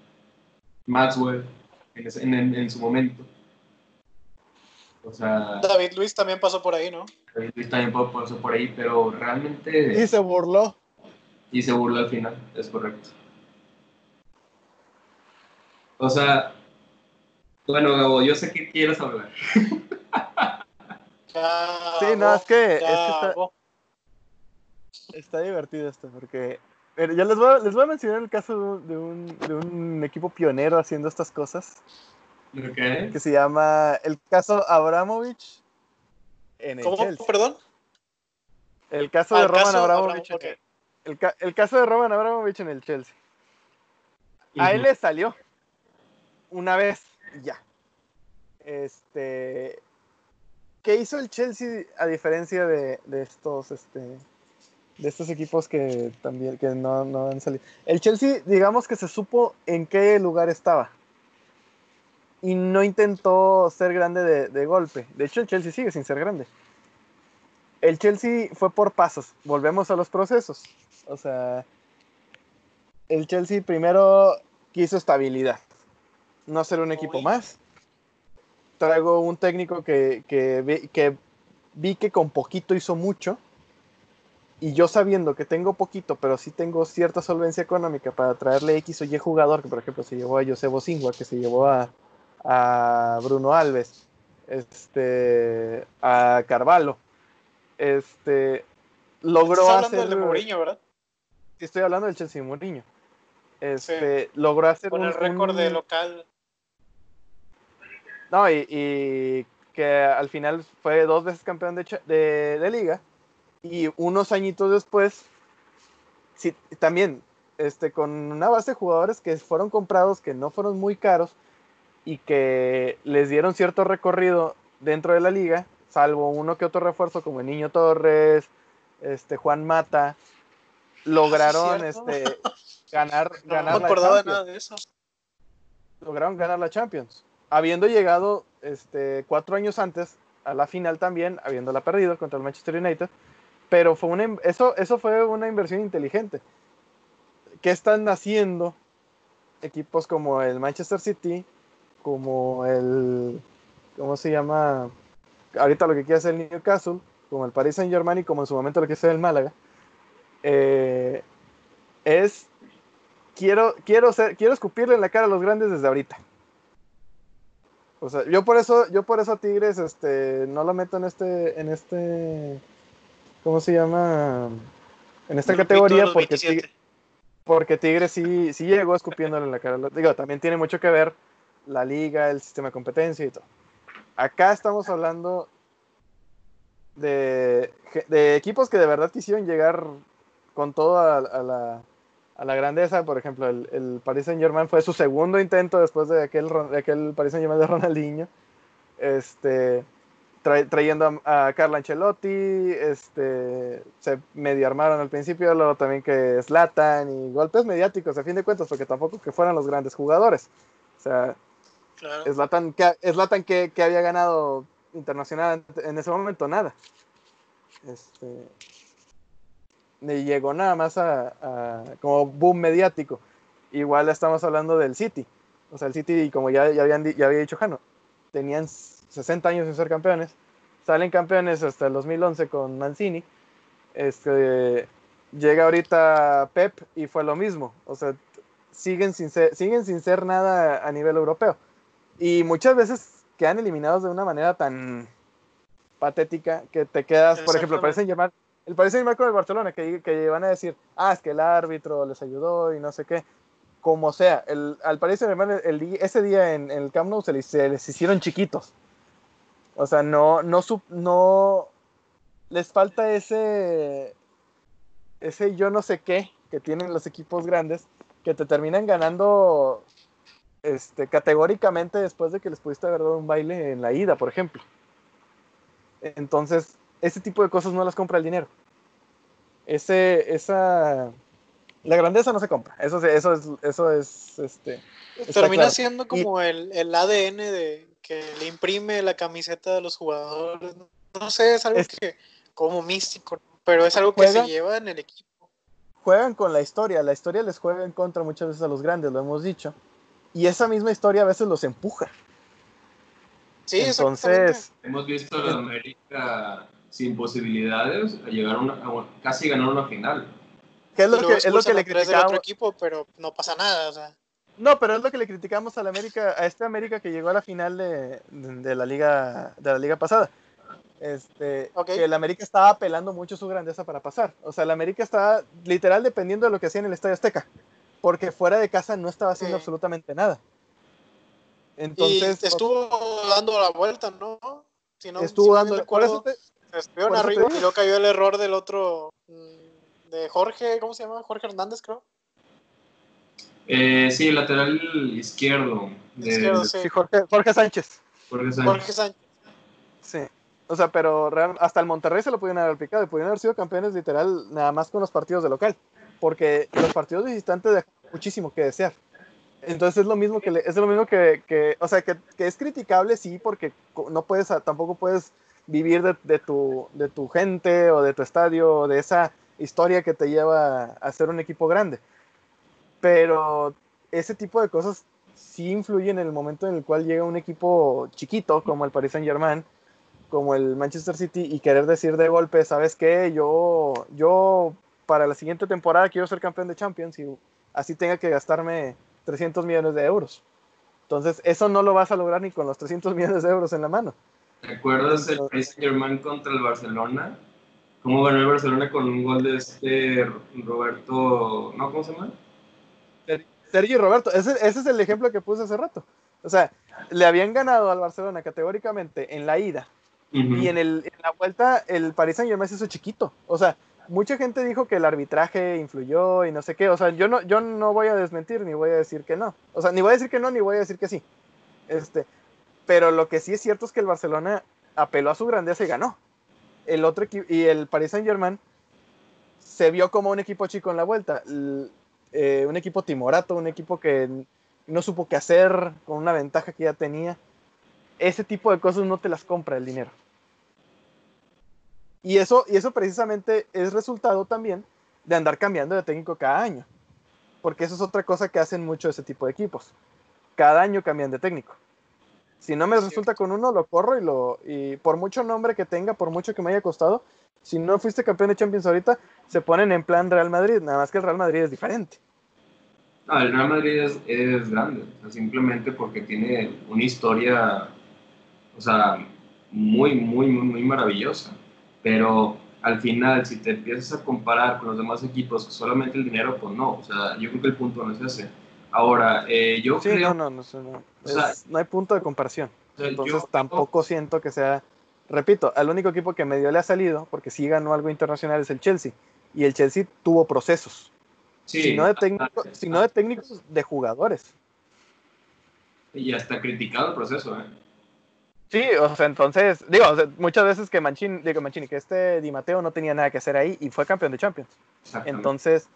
Maxwell, en, en, en su momento. David Luis también pasó por ahí, ¿no? David Luis también pasó por ahí, pero realmente... Y se burló. Y se burla al final, es correcto. O sea, bueno, Gabo, yo sé que quieres hablar. sí, no, es que, es que está, está, divertido esto, porque pero ya les voy, a, les voy a mencionar el caso de un, de un equipo pionero haciendo estas cosas. Okay. Que se llama el caso Abramovich en el ¿Cómo? Chelsea. ¿Perdón? El caso Ah, de el Roman caso Abramovich. Abramovich, en- el, ca- el caso de Roman Abramovich en el Chelsea. A él le salió una vez y ya. Este. ¿Qué hizo el Chelsea a diferencia de, de estos, este, de estos equipos que también que no, no han salido? El Chelsea, digamos que se supo en qué lugar estaba y no intentó ser grande de, de golpe. De hecho, el Chelsea sigue sin ser grande. El Chelsea fue por pasos. Volvemos a los procesos. O sea, el Chelsea primero quiso estabilidad, no ser un equipo Uy. más. Traigo un técnico que, que, vi, que vi que con poquito hizo mucho. Y yo sabiendo que tengo poquito, pero sí tengo cierta solvencia económica para traerle X o Y jugador, que por ejemplo se llevó a Josebo Singua, que se llevó a, a Bruno Alves, este, a Carvalho, este, logró Estás hablando hacer... del de Mourinho, ¿verdad? Sí, estoy hablando del Chelsea Mourinho. Este, logró hacer Con un- el récord un- de local. No, y, y que al final fue dos veces campeón de, de liga. Y unos añitos después, sí, también, este, con una base de jugadores que fueron comprados, que no fueron muy caros, y que les dieron cierto recorrido dentro de la liga, salvo uno que otro refuerzo, como el Niño Torres, este, Juan Mata, lograron este, ganar, No ganar me la nada de eso. lograron ganar la Champions, habiendo llegado este, cuatro años antes a la final también, habiéndola perdido contra el Manchester United, pero fue una, eso, eso fue una inversión inteligente. ¿Qué están haciendo equipos como el Manchester City, como el, ¿cómo se llama? Ahorita lo que quiere hacer el Newcastle, como el Paris Saint Germain y como en su momento lo que hacer el Málaga, eh, es quiero, quiero, ser, quiero escupirle en la cara a los grandes desde ahorita. O sea, yo por eso, yo por eso a Tigres, este, no lo meto en este, en este, ¿cómo se llama? En esta categoría porque 27. Tigres, porque Tigres sí, sí llegó escupiéndole en la cara. Digo, también tiene mucho que ver la liga, el sistema de competencia y todo. Acá estamos hablando de, de equipos que de verdad quisieron llegar con todo a, a la, a la grandeza. Por ejemplo, el, el Paris Saint Germain fue su segundo intento después de aquel, de aquel Paris Saint Germain de Ronaldinho. Este, tra- trayendo a, a Carlo Ancelotti, este, se medio armaron al principio, luego también que Zlatan y golpes mediáticos a fin de cuentas, porque tampoco que fueran los grandes jugadores. O sea, Claro. Zlatan, que, que, que había ganado internacional en ese momento, nada. Este, ni llegó nada más a, como boom mediático. Igual estamos hablando del City. O sea, el City, como ya, ya, habían, ya había dicho Jano, tenían 60 años sin ser campeones. Salen campeones hasta el 2011 con Mancini. Este, llega ahorita Pep y fue lo mismo. O sea, siguen sin ser, siguen sin ser nada a nivel europeo. Y muchas veces quedan eliminados de una manera tan patética que te quedas, por ejemplo, parecen llamar el Paris Saint-Germain con el Barcelona, que, que van a decir, ah, es que el árbitro les ayudó y no sé qué. Como sea, el, al Paris Saint-Germain el, di- ese día en, en el Camp Nou se les, se les hicieron chiquitos. O sea, no, no, sup- no, les falta ese, ese yo no sé qué que tienen los equipos grandes que te terminan ganando este, categóricamente después de que les pudiste haber dado un baile en la ida, por ejemplo. Entonces, ese tipo de cosas no las compra el dinero. Ese, esa, la grandeza no se compra. Eso, eso es, eso es, este, Termina claro. siendo como el, el ADN de que le imprime la camiseta de los jugadores. No sé, es algo Es- que como místico, pero es algo que se lleva en el equipo. juegan con la historia. La historia les juega en contra muchas veces a los grandes, lo hemos dicho. Y esa misma historia a veces los empuja. Sí, Entonces, Hemos visto a la América sin posibilidades a llegar a una, a una- casi ganar una final. Que es lo Y que, es lo que le criticamos. otro equipo, pero no pasa nada, o sea. No, pero es lo que le criticamos a la América, a este América que llegó a la final de, de- de la liga de la liga pasada. Este, que el América estaba apelando mucho su grandeza para pasar. O sea, el América estaba literal dependiendo de lo que hacía en el Estadio Azteca, porque fuera de casa no estaba haciendo Sí. absolutamente nada. Y Entonces, estuvo dando la vuelta, ¿no? Si no- estuvo dando. no Por eso recuerdo, te- estuvieron por eso te arriba y luego cayó el error del otro, mm, de Jorge, ¿cómo se llama? Jorge Hernández, creo. Eh, sí, lateral izquierdo. De, Izquierdo, sí. sí, Jorge, Jorge Sánchez. Jorge Sánchez. Jorge Sánchez. Sí. O sea, pero real- hasta el Monterrey se lo pudieron haber picado y pudieron haber sido campeones literal nada más con los partidos de local. Porque los partidos visitantes dejan muchísimo que desear. Entonces es lo mismo que, es lo mismo que, que- o sea, que, que es criticable, sí, porque no puedes, tampoco puedes vivir de, de tu, de tu gente o de tu estadio o de esa historia que te lleva a ser un equipo grande. Pero ese tipo de cosas sí influyen en el momento en el cual llega un equipo chiquito como el Paris Saint Germain, como el Manchester City y querer decir de golpe, ¿sabes qué? Yo, yo para la siguiente temporada quiero ser campeón de Champions y así tenga que gastarme 300 millones de euros. Entonces, eso no lo vas a lograr ni con los 300 millones de euros en la mano. ¿Te acuerdas del Paris Saint Germain contra el Barcelona? ¿Cómo ganó el Barcelona con un gol de este Roberto. ¿No? ¿Cómo se llama? Sergio Roberto, ese, ese es el ejemplo que puse hace rato. O sea, le habían ganado al Barcelona categóricamente en la ida Ujú. y en, el, en la vuelta el Paris Saint Germain se hizo chiquito. O sea, mucha gente dijo que el arbitraje influyó y no sé qué. O sea, yo no, yo no voy a desmentir ni voy a decir que no. O sea, ni voy a decir que no ni voy a decir que sí. Este, pero lo que sí es cierto es que el Barcelona apeló a su grandeza y ganó. El otro y el Paris Saint Germain se vio como un equipo chico en la vuelta. Eh, un equipo timorato, un equipo que no supo qué hacer con una ventaja que ya tenía. Ese tipo de cosas no te las compra el dinero. Y eso, y eso precisamente es resultado también de andar cambiando de técnico cada año. Porque eso es otra cosa que hacen mucho ese tipo de equipos. Cada año cambian de técnico. Si no me resulta con uno, lo corro y lo. Y por mucho nombre que tenga, por mucho que me haya costado, si no fuiste campeón de Champions ahorita, se ponen en plan Real Madrid. Nada más que el Real Madrid es diferente. No, el Real Madrid es, es grande, o sea, simplemente porque tiene una historia, o sea, muy, muy, muy, muy maravillosa. Pero al final, si te empiezas a comparar con los demás equipos, solamente el dinero, pues no. O sea, yo creo que el punto no es ese. Ahora, eh, yo Sí, creo, no, no, no, no, no. O sea, Es- no hay punto de comparación. o sea, Entonces yo- tampoco siento que sea. Repito, al único equipo que medio le ha salido, porque sí ganó algo internacional, es el Chelsea. Y el Chelsea tuvo procesos. sí, sino de técnicos, sino de técnicos de jugadores. Y hasta criticado el proceso, ¿eh? Sí, o sea, entonces, digo, o sea, muchas veces que Mancini, digo Mancini, que este Di Matteo no tenía nada que hacer ahí y fue campeón de Champions. Entonces,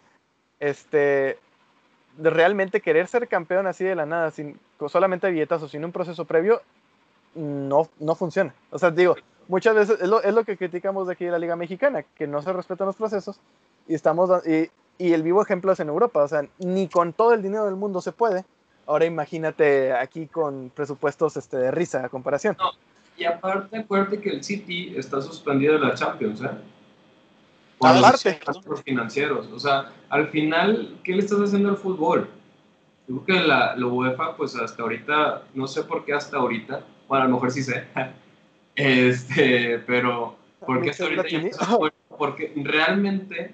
este, de realmente querer ser campeón así de la nada, sin solamente billetazos, sin un proceso previo, no, no funciona. O sea, digo, muchas veces es lo, es lo que criticamos de aquí de la Liga Mexicana, que no se respetan los procesos y estamos y el vivo ejemplo es en Europa, o sea, ni con todo el dinero del mundo se puede. Ahora imagínate aquí con presupuestos este, de risa a comparación. Y aparte, acuérdate que el City está suspendido de la Champions, ¿eh? Por los Aparte. financieros. O sea, al final, ¿qué le estás haciendo al fútbol? Yo creo que la, la UEFA, pues hasta ahorita, no sé por qué hasta ahorita, bueno, a lo mejor sí sé, este, pero ¿por qué hasta ahorita ya no? Porque realmente,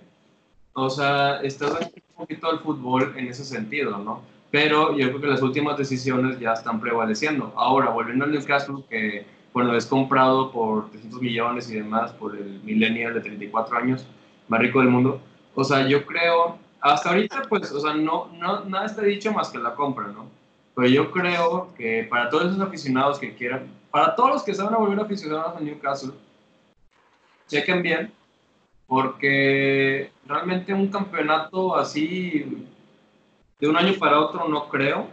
o sea, estás dando un poquito al fútbol en ese sentido, ¿no? Pero yo creo que las últimas decisiones ya están prevaleciendo. Ahora, volviendo al Newcastle, que bueno, es comprado por 300 millones y demás por el millennial de 34 años, más rico del mundo. O sea, yo creo, hasta ahorita, pues, o sea, no, no, nada está dicho más que la compra, ¿no? Pero yo creo que para todos esos aficionados que quieran, para todos los que se van a volver aficionados a Newcastle, chequen bien, porque realmente un campeonato así de un año para otro no creo,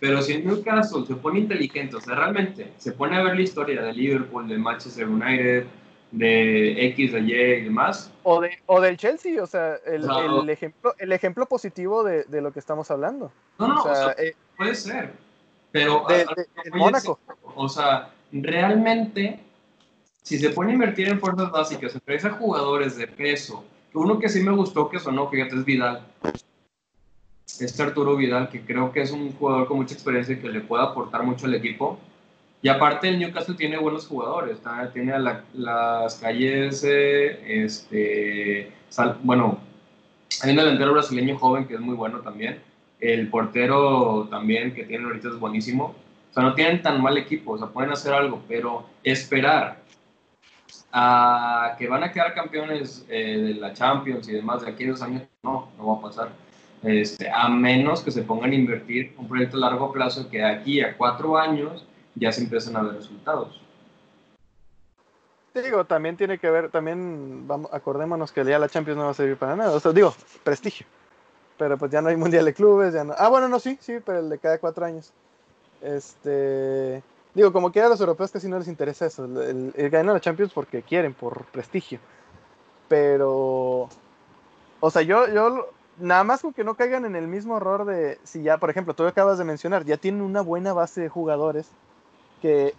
pero si en Newcastle se pone inteligente, o sea, realmente se pone a ver la historia de Liverpool, de Manchester United, de X, de Y y demás, O, de, o del Chelsea, o sea, el, Claro. el ejemplo, el ejemplo positivo de, de lo que estamos hablando. no, no, o sea, eh, puede ser, pero de, a- a- de- Mónaco. O sea, realmente, si se pone a invertir en fuerzas básicas, a jugadores de peso Uno que sí me gustó que sonó, fíjate, es Vidal. Este Arturo Vidal, que creo que es un jugador con mucha experiencia y que le puede aportar mucho al equipo. Y aparte el Newcastle tiene buenos jugadores, tiene a las calles, eh, este, bueno, hay un delantero brasileño joven que es muy bueno también, el portero también que tiene ahorita es buenísimo, o sea, no tienen tan mal equipo, o sea, pueden hacer algo, pero esperar a que van a quedar campeones eh, de la Champions y demás de aquellos años, no, no va a pasar. Este, a menos que se pongan a invertir un proyecto a largo plazo que de aquí a cuatro años ya se empiezan a ver resultados. digo, también tiene que ver, también vamos, acordémonos que ya la Champions no va a servir para nada. O sea, digo, prestigio. Pero pues ya no hay Mundial de Clubes, ya no. Ah, bueno, no, sí, sí, pero el de cada cuatro años. Este. Digo, como que a los europeos casi no les interesa eso. El, el, ganar la Champions porque quieren, por prestigio. Pero. O sea, yo, yo nada más con que no caigan en el mismo error de si ya, por ejemplo, tú acabas de mencionar, ya tienen una buena base de jugadores que,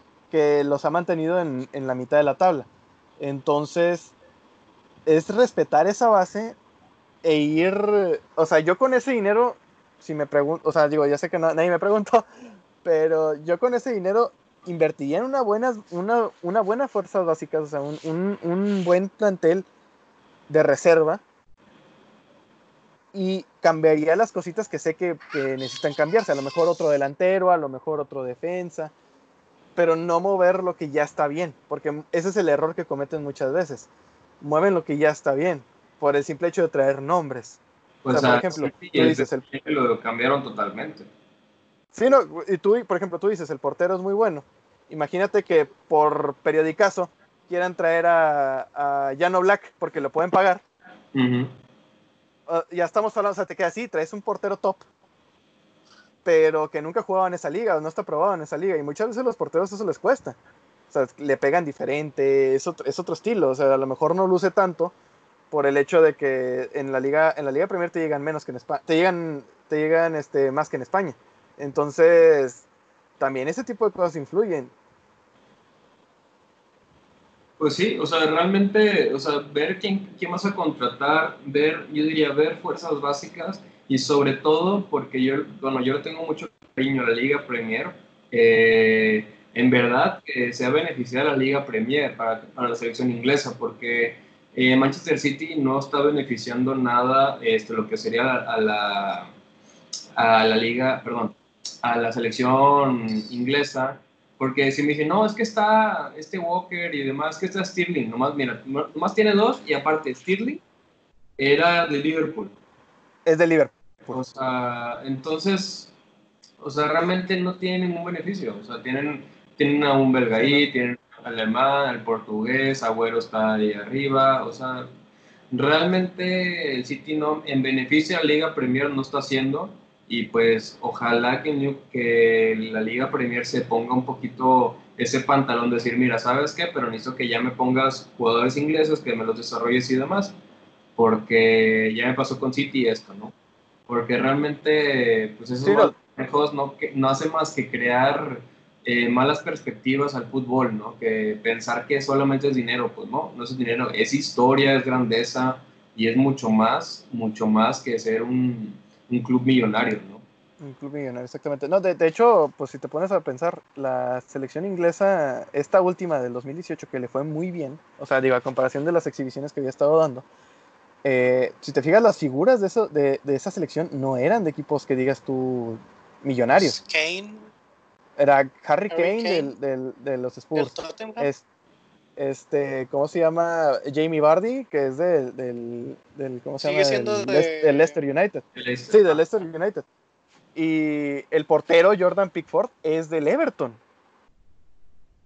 los ha mantenido en, la mitad de la tabla. Entonces, es respetar esa base e ir, o sea, yo con ese dinero, si me pregunto, o sea, digo, ya sé que nadie me preguntó, pero yo con ese dinero invertiría en una buena, una, una buena fuerzas básicas, o sea, un, un buen plantel de reserva y cambiaría las cositas que sé que, que, necesitan cambiarse. A lo mejor otro delantero, a lo mejor otro defensa, pero no mover lo que ya está bien, porque ese es el error que cometen muchas veces. Mueven lo que ya está bien, por el simple hecho de traer nombres. Pues o sea, por ejemplo, tú dices el... lo cambiaron totalmente. Sí, no, y tú, por ejemplo, tú dices, el portero es muy bueno. Imagínate que por periodicazo quieran traer a, a Jano Black porque lo pueden pagar. Ya estamos hablando, o sea, te queda así, traes un portero top pero que nunca jugaba en esa liga no está probado en esa liga. Y muchas veces los porteros eso les cuesta. O sea, le pegan diferente, es otro, es otro estilo. O sea, a lo mejor no luce tanto por el hecho de que en la liga, en la liga Premier te llegan menos que en España, te llegan, te llegan este, más que en España. Entonces, también ese tipo de cosas influyen. Pues sí, o sea, realmente, o sea, ver quién, quién vas a contratar, ver, yo diría, ver fuerzas básicas y sobre todo porque yo, bueno, yo tengo mucho cariño a la Liga Premier. Eh, en verdad que se ha beneficiado la Liga Premier para, para la selección inglesa porque eh, Manchester City no está beneficiando nada este, lo que sería a la, a la liga, perdón, a la selección inglesa porque si me dicen, no, es que está este Walker y demás, que está Stirling, nomás, mira, nomás tiene dos y aparte Stirling era de Liverpool. Es de Liverpool. O sea, entonces, o sea, realmente no tienen ningún beneficio. O sea, tienen, tienen a un belga ahí, tienen al alemán, al portugués, Agüero está ahí arriba. O sea, realmente el City no, en beneficio a la Liga Premier no está haciendo. Y pues ojalá que, que la Liga Premier se ponga un poquito ese pantalón de decir, mira, ¿sabes qué? Pero necesito que ya me pongas jugadores ingleses, que me los desarrolles y demás. Porque ya me pasó con City esto, ¿no? porque realmente pues esos sí, no, no hace más que crear eh, malas perspectivas al fútbol, ¿no? Que pensar que solamente es dinero, pues no, no es dinero, es historia, es grandeza y es mucho más, mucho más que ser un, un club millonario, ¿no? Un club millonario, exactamente. No, de, de, hecho, pues si te pones a pensar, la selección inglesa, esta última del 2018 que le fue muy bien, o sea, digo, a comparación de las exhibiciones que había estado dando, eh, si te fijas, las figuras de, eso, de, de, esa selección no eran de equipos que digas tú millonarios. Kane. Era Harry, Kane, Del, del, de los Spurs. Es, este, ¿cómo se llama? Jamie Vardy, que es del, del, del ¿cómo se Sigue llama? Siendo del, Leicester United. Leicester. Sí, del Leicester United. Y el portero Jordan Pickford es del Everton.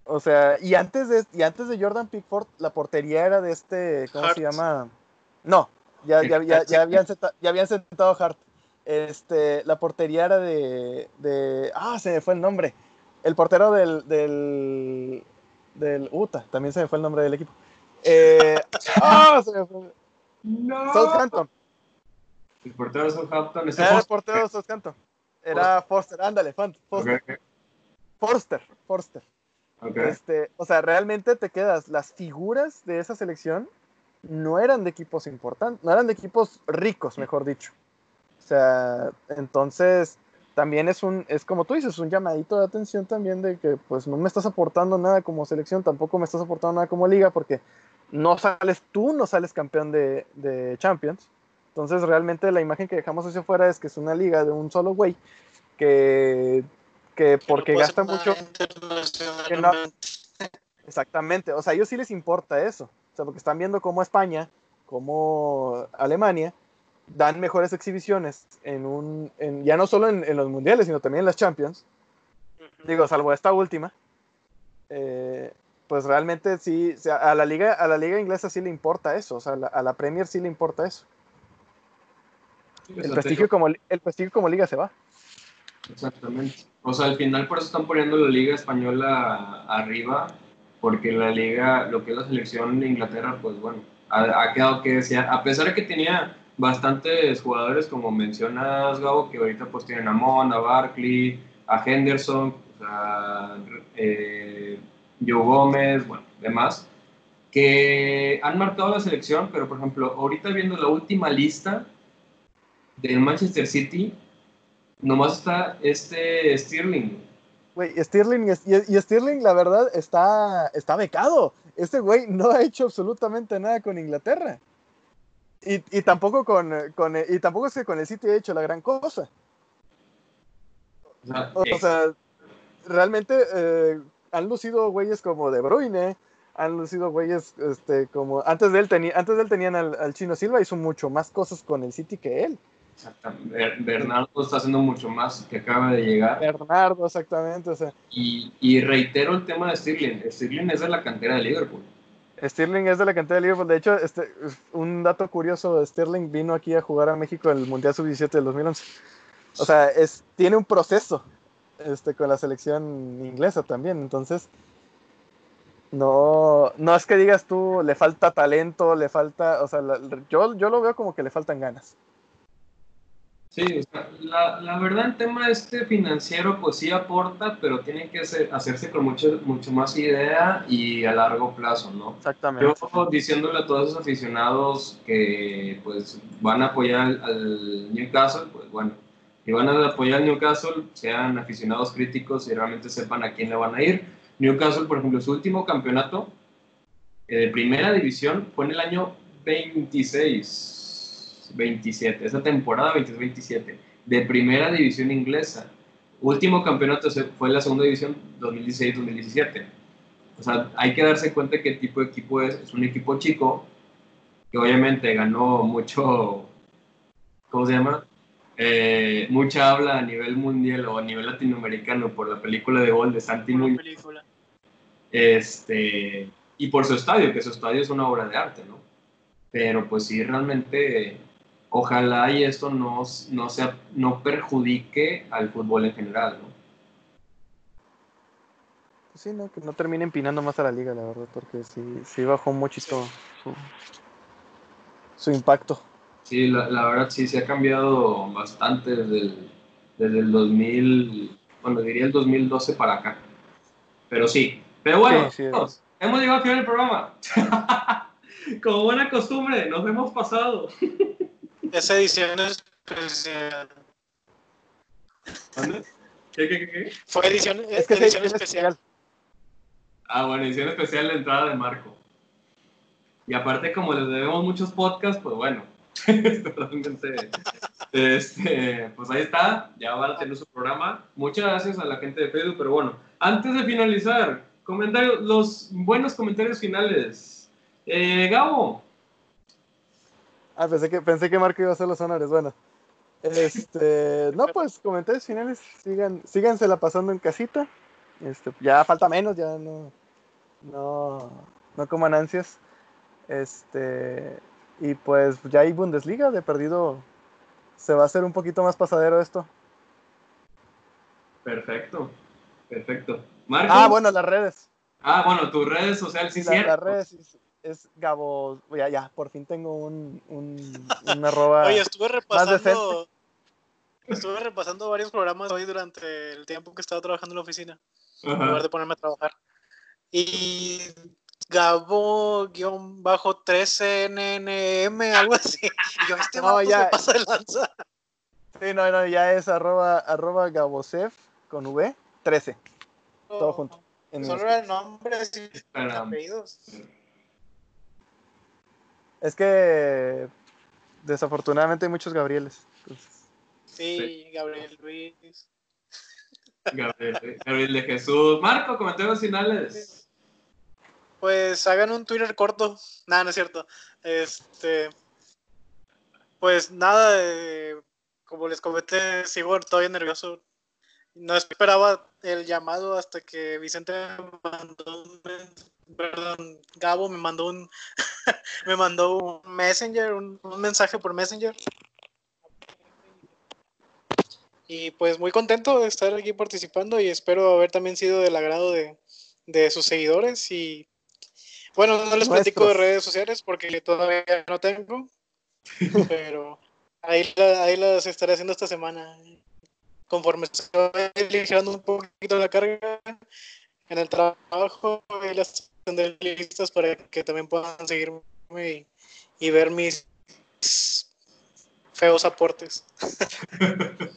O sea, y antes de, y antes de Jordan Pickford, la portería era de este, ¿cómo Hart. se llama? No, ya, ya, ya, ya, habían, sentado, ya habían sentado Hart. Este, la portería era de, de. Ah, se me fue el nombre. El portero del. del. Del UTA, también se me fue el nombre del equipo. Eh, ah, se me fue. No. Southampton. El portero de Southampton es Era el portero de Southampton. Era Forster, ándale. Okay, Forster, Forster. ok. Este, o sea, realmente te quedas las figuras de esa selección no eran de equipos importantes, no eran de equipos ricos, mejor dicho. O sea, entonces también es un, es como tú dices, un llamadito de atención también de que pues no me estás aportando nada como selección, tampoco me estás aportando nada como liga, porque no sales tú, no sales campeón de, de Champions. Entonces realmente la imagen que dejamos hacia afuera es que es una liga de un solo güey que, que porque gasta mucho... Que no, exactamente, o sea, a ellos sí les importa eso, o sea, porque están viendo cómo España, como Alemania, dan mejores exhibiciones en un, en, ya no solo en, en, los mundiales, sino también en las Champions. Digo, salvo esta última. Eh, pues realmente sí, a la liga, a la liga inglesa sí le importa eso, o sea, a la, a la Premier sí le importa eso. El prestigio, como, el prestigio como liga se va. Exactamente. O sea, al final por eso están poniendo la liga española arriba, porque la liga, lo que es la selección de Inglaterra, pues bueno, ha, ha quedado que desear. A pesar de que tenía bastantes jugadores, como mencionas, Gabo, que ahorita pues tienen a Mon, a Barkley, a Henderson, a eh, Joe Gómez, bueno, demás, que han marcado la selección, pero por ejemplo, ahorita viendo la última lista del Manchester City, nomás está este Stirling. Güey, Stirling, y, y Stirling, la verdad, está, está becado. Este güey no ha hecho absolutamente nada con Inglaterra. Y, y, tampoco con, con, y tampoco es que con el City ha hecho la gran cosa. O sea, realmente eh, han lucido güeyes como De Bruyne, han lucido güeyes este, como antes de él tenía, antes de él tenían al, al, Chino Silva, hizo mucho más cosas con el City que él. Exactamente. Bernardo está haciendo mucho más que acaba de llegar. Bernardo, exactamente. O sea. y, y reitero el tema de Stirling. Stirling es de la cantera de Liverpool. Sterling es de la cantera de Liverpool. De hecho, este, un dato curioso, Sterling vino aquí a jugar a México en el Mundial Sub-17 del 2011. O sea, tiene un proceso este, con la selección inglesa también. Entonces, no, no es que digas tú, le falta talento, le falta, o sea, yo, yo lo veo como que le faltan ganas. Sí, o sea, la, la, verdad el tema este financiero pues sí aporta, pero tiene que ser, hacerse con mucho, mucho más idea y a largo plazo, ¿no? Exactamente. Yo diciéndole a todos esos aficionados que pues van a apoyar al, al Newcastle, pues bueno, y van a apoyar al Newcastle, sean aficionados críticos y realmente sepan a quién le van a ir. Newcastle, por ejemplo, su último campeonato eh, de primera división fue en el año 26 27, esa temporada 26-27, de primera división inglesa. Último campeonato fue la segunda división 2016-2017. O sea, hay que darse cuenta qué tipo de equipo es. Es un equipo chico que obviamente ganó mucho, ¿cómo se llama? Eh, mucha habla a nivel mundial o a nivel latinoamericano por la película de gol de Santi Muñoz. Este, y por su estadio, que su estadio es una obra de arte, ¿no? Pero pues sí, realmente ojalá y esto no, no, sea, no perjudique al fútbol en general, ¿no? Sí, no, que no termine empinando más a la liga, la verdad, porque sí, sí bajó muchísimo su, su impacto. Sí, la, la, verdad sí se ha cambiado bastante desde el, desde el 2000, bueno, diría el 2012 para acá. Pero sí, pero bueno, sí, sí, hemos llegado al final del programa. Como buena costumbre, nos hemos pasado. Esa edición especial. ¿Dónde? ¿Qué, qué, qué? Fue edición, es que edición especial. especial. Ah, bueno, edición especial de entrada de Marco. Y aparte, como les debemos muchos podcasts, pues bueno, realmente, este, pues ahí está, ya van a tener su programa. Muchas gracias a la gente de Facebook, pero bueno, antes de finalizar, comentarios, los buenos comentarios finales. Eh, Gabo, Ah, pensé que, pensé que Marco iba a hacer los honores. Bueno, este, no, pues comentarios finales. Sigan, sígansela pasando en casita. Este, ya falta menos, ya no, no, no coman ansias. Este, y pues ya hay Bundesliga, de perdido se va a hacer un poquito más pasadero esto. Perfecto, perfecto. ¿Marcos? Ah, bueno, las redes. Ah, bueno, tus redes sociales, sí, la, Las redes, es Gabo. Ya, ya, por fin tengo un, un, un arroba. Oye, estuve repasando. Estuve repasando varios programas hoy durante el tiempo que estaba trabajando en la oficina, Ajá. en lugar de ponerme a trabajar. Y Gabo-13NNM, algo así. Y yo, este No, ya. se pasa de lanza. Sí, no, no, ya es arroba, arroba Gabosef con V, 13. Todo junto. en Solo el nombre Espera. apellidos. Es que desafortunadamente hay muchos Gabrieles. entonces, Sí, Gabriel Luis. Gabriel, Gabriel de Jesús. Marco, comentarios finales. Pues hagan un Twitter corto. Nada, no es cierto. Este. Pues nada, eh, como les comenté, sigo todavía nervioso. No esperaba el llamado hasta que Vicente me mandó un perdón, Gabo me mandó un me mandó un messenger, un, un mensaje por messenger. Y pues muy contento de estar aquí participando y espero haber también sido del agrado de, de sus seguidores y bueno, no les platico de redes sociales porque todavía no tengo, pero ahí, ahí las estaré haciendo esta semana. Conforme se vaya ligerando un poquito la carga en el trabajo, ahí las tendré listas para que también puedan seguirme y, ver mis feos aportes.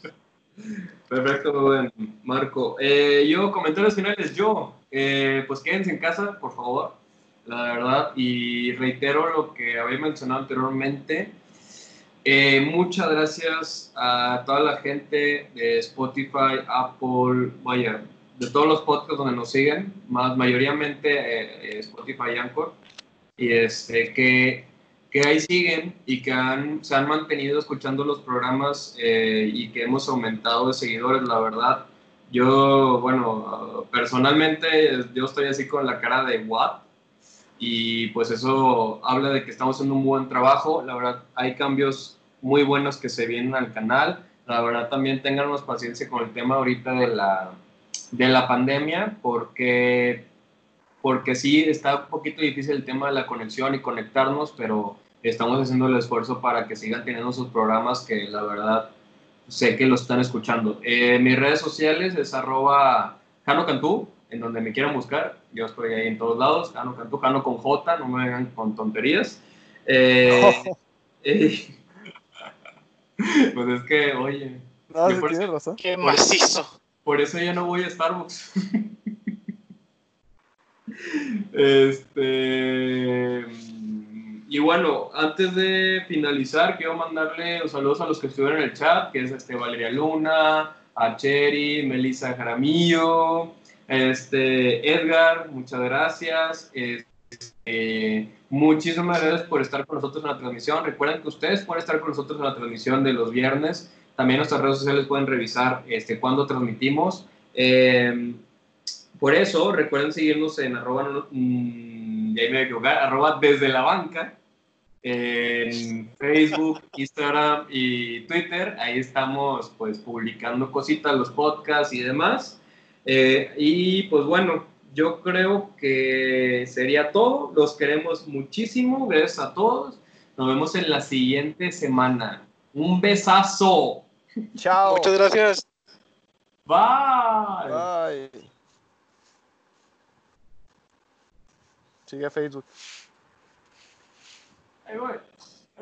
Perfecto, Marco. Eh, yo, comentarios finales, yo, eh, pues quédense en casa, por favor, la verdad, y reitero lo que había mencionado anteriormente. Eh, muchas gracias a toda la gente de Spotify, Apple, vaya, de todos los podcasts donde nos siguen, más mayoritariamente eh, eh, Spotify y Anchor, y este, que, que ahí siguen y que han, se han mantenido escuchando los programas eh, y que hemos aumentado de seguidores, la verdad. Yo, bueno, personalmente yo estoy así con la cara de what y pues eso habla de que estamos haciendo un buen trabajo. La verdad, hay cambios muy buenos que se vienen al canal. La verdad, también tenganos paciencia con el tema ahorita de la, de la pandemia, porque, porque sí está un poquito difícil el tema de la conexión y conectarnos, pero estamos haciendo el esfuerzo para que sigan teniendo sus programas que la verdad sé que lo están escuchando. Eh, mis redes sociales es arroba Jano Cantú, en donde me quieran buscar. Yo estoy ahí en todos lados. Jano Cantú, Jano con J, no me vengan con tonterías. Eh, eh, pues es que, oye, No, Yo sí por tienes razón. Qué macizo. Por eso ya no voy a Starbucks. este. Y bueno, antes de finalizar, quiero mandarle un saludos a los que estuvieron en el chat, que es este Valeria Luna, a Melissa Jaramillo, este Edgar, muchas gracias. Este, muchísimas gracias por estar con nosotros en la transmisión. Recuerden que ustedes pueden estar con nosotros en la transmisión de los viernes. También nuestras redes sociales pueden revisar este, cuando transmitimos. Eh, por eso, recuerden seguirnos en arroba, mm, ya me voy a equivocar, arroba desde la banca, en Facebook, Instagram y Twitter. Ahí estamos pues publicando cositas, los podcasts y demás. Eh, y pues bueno, yo creo que sería todo. Los queremos muchísimo. Gracias a todos. Nos vemos en la siguiente semana. Un besazo. Chao. Muchas gracias. Bye. Bye. Sigue a Facebook. Ahí voy.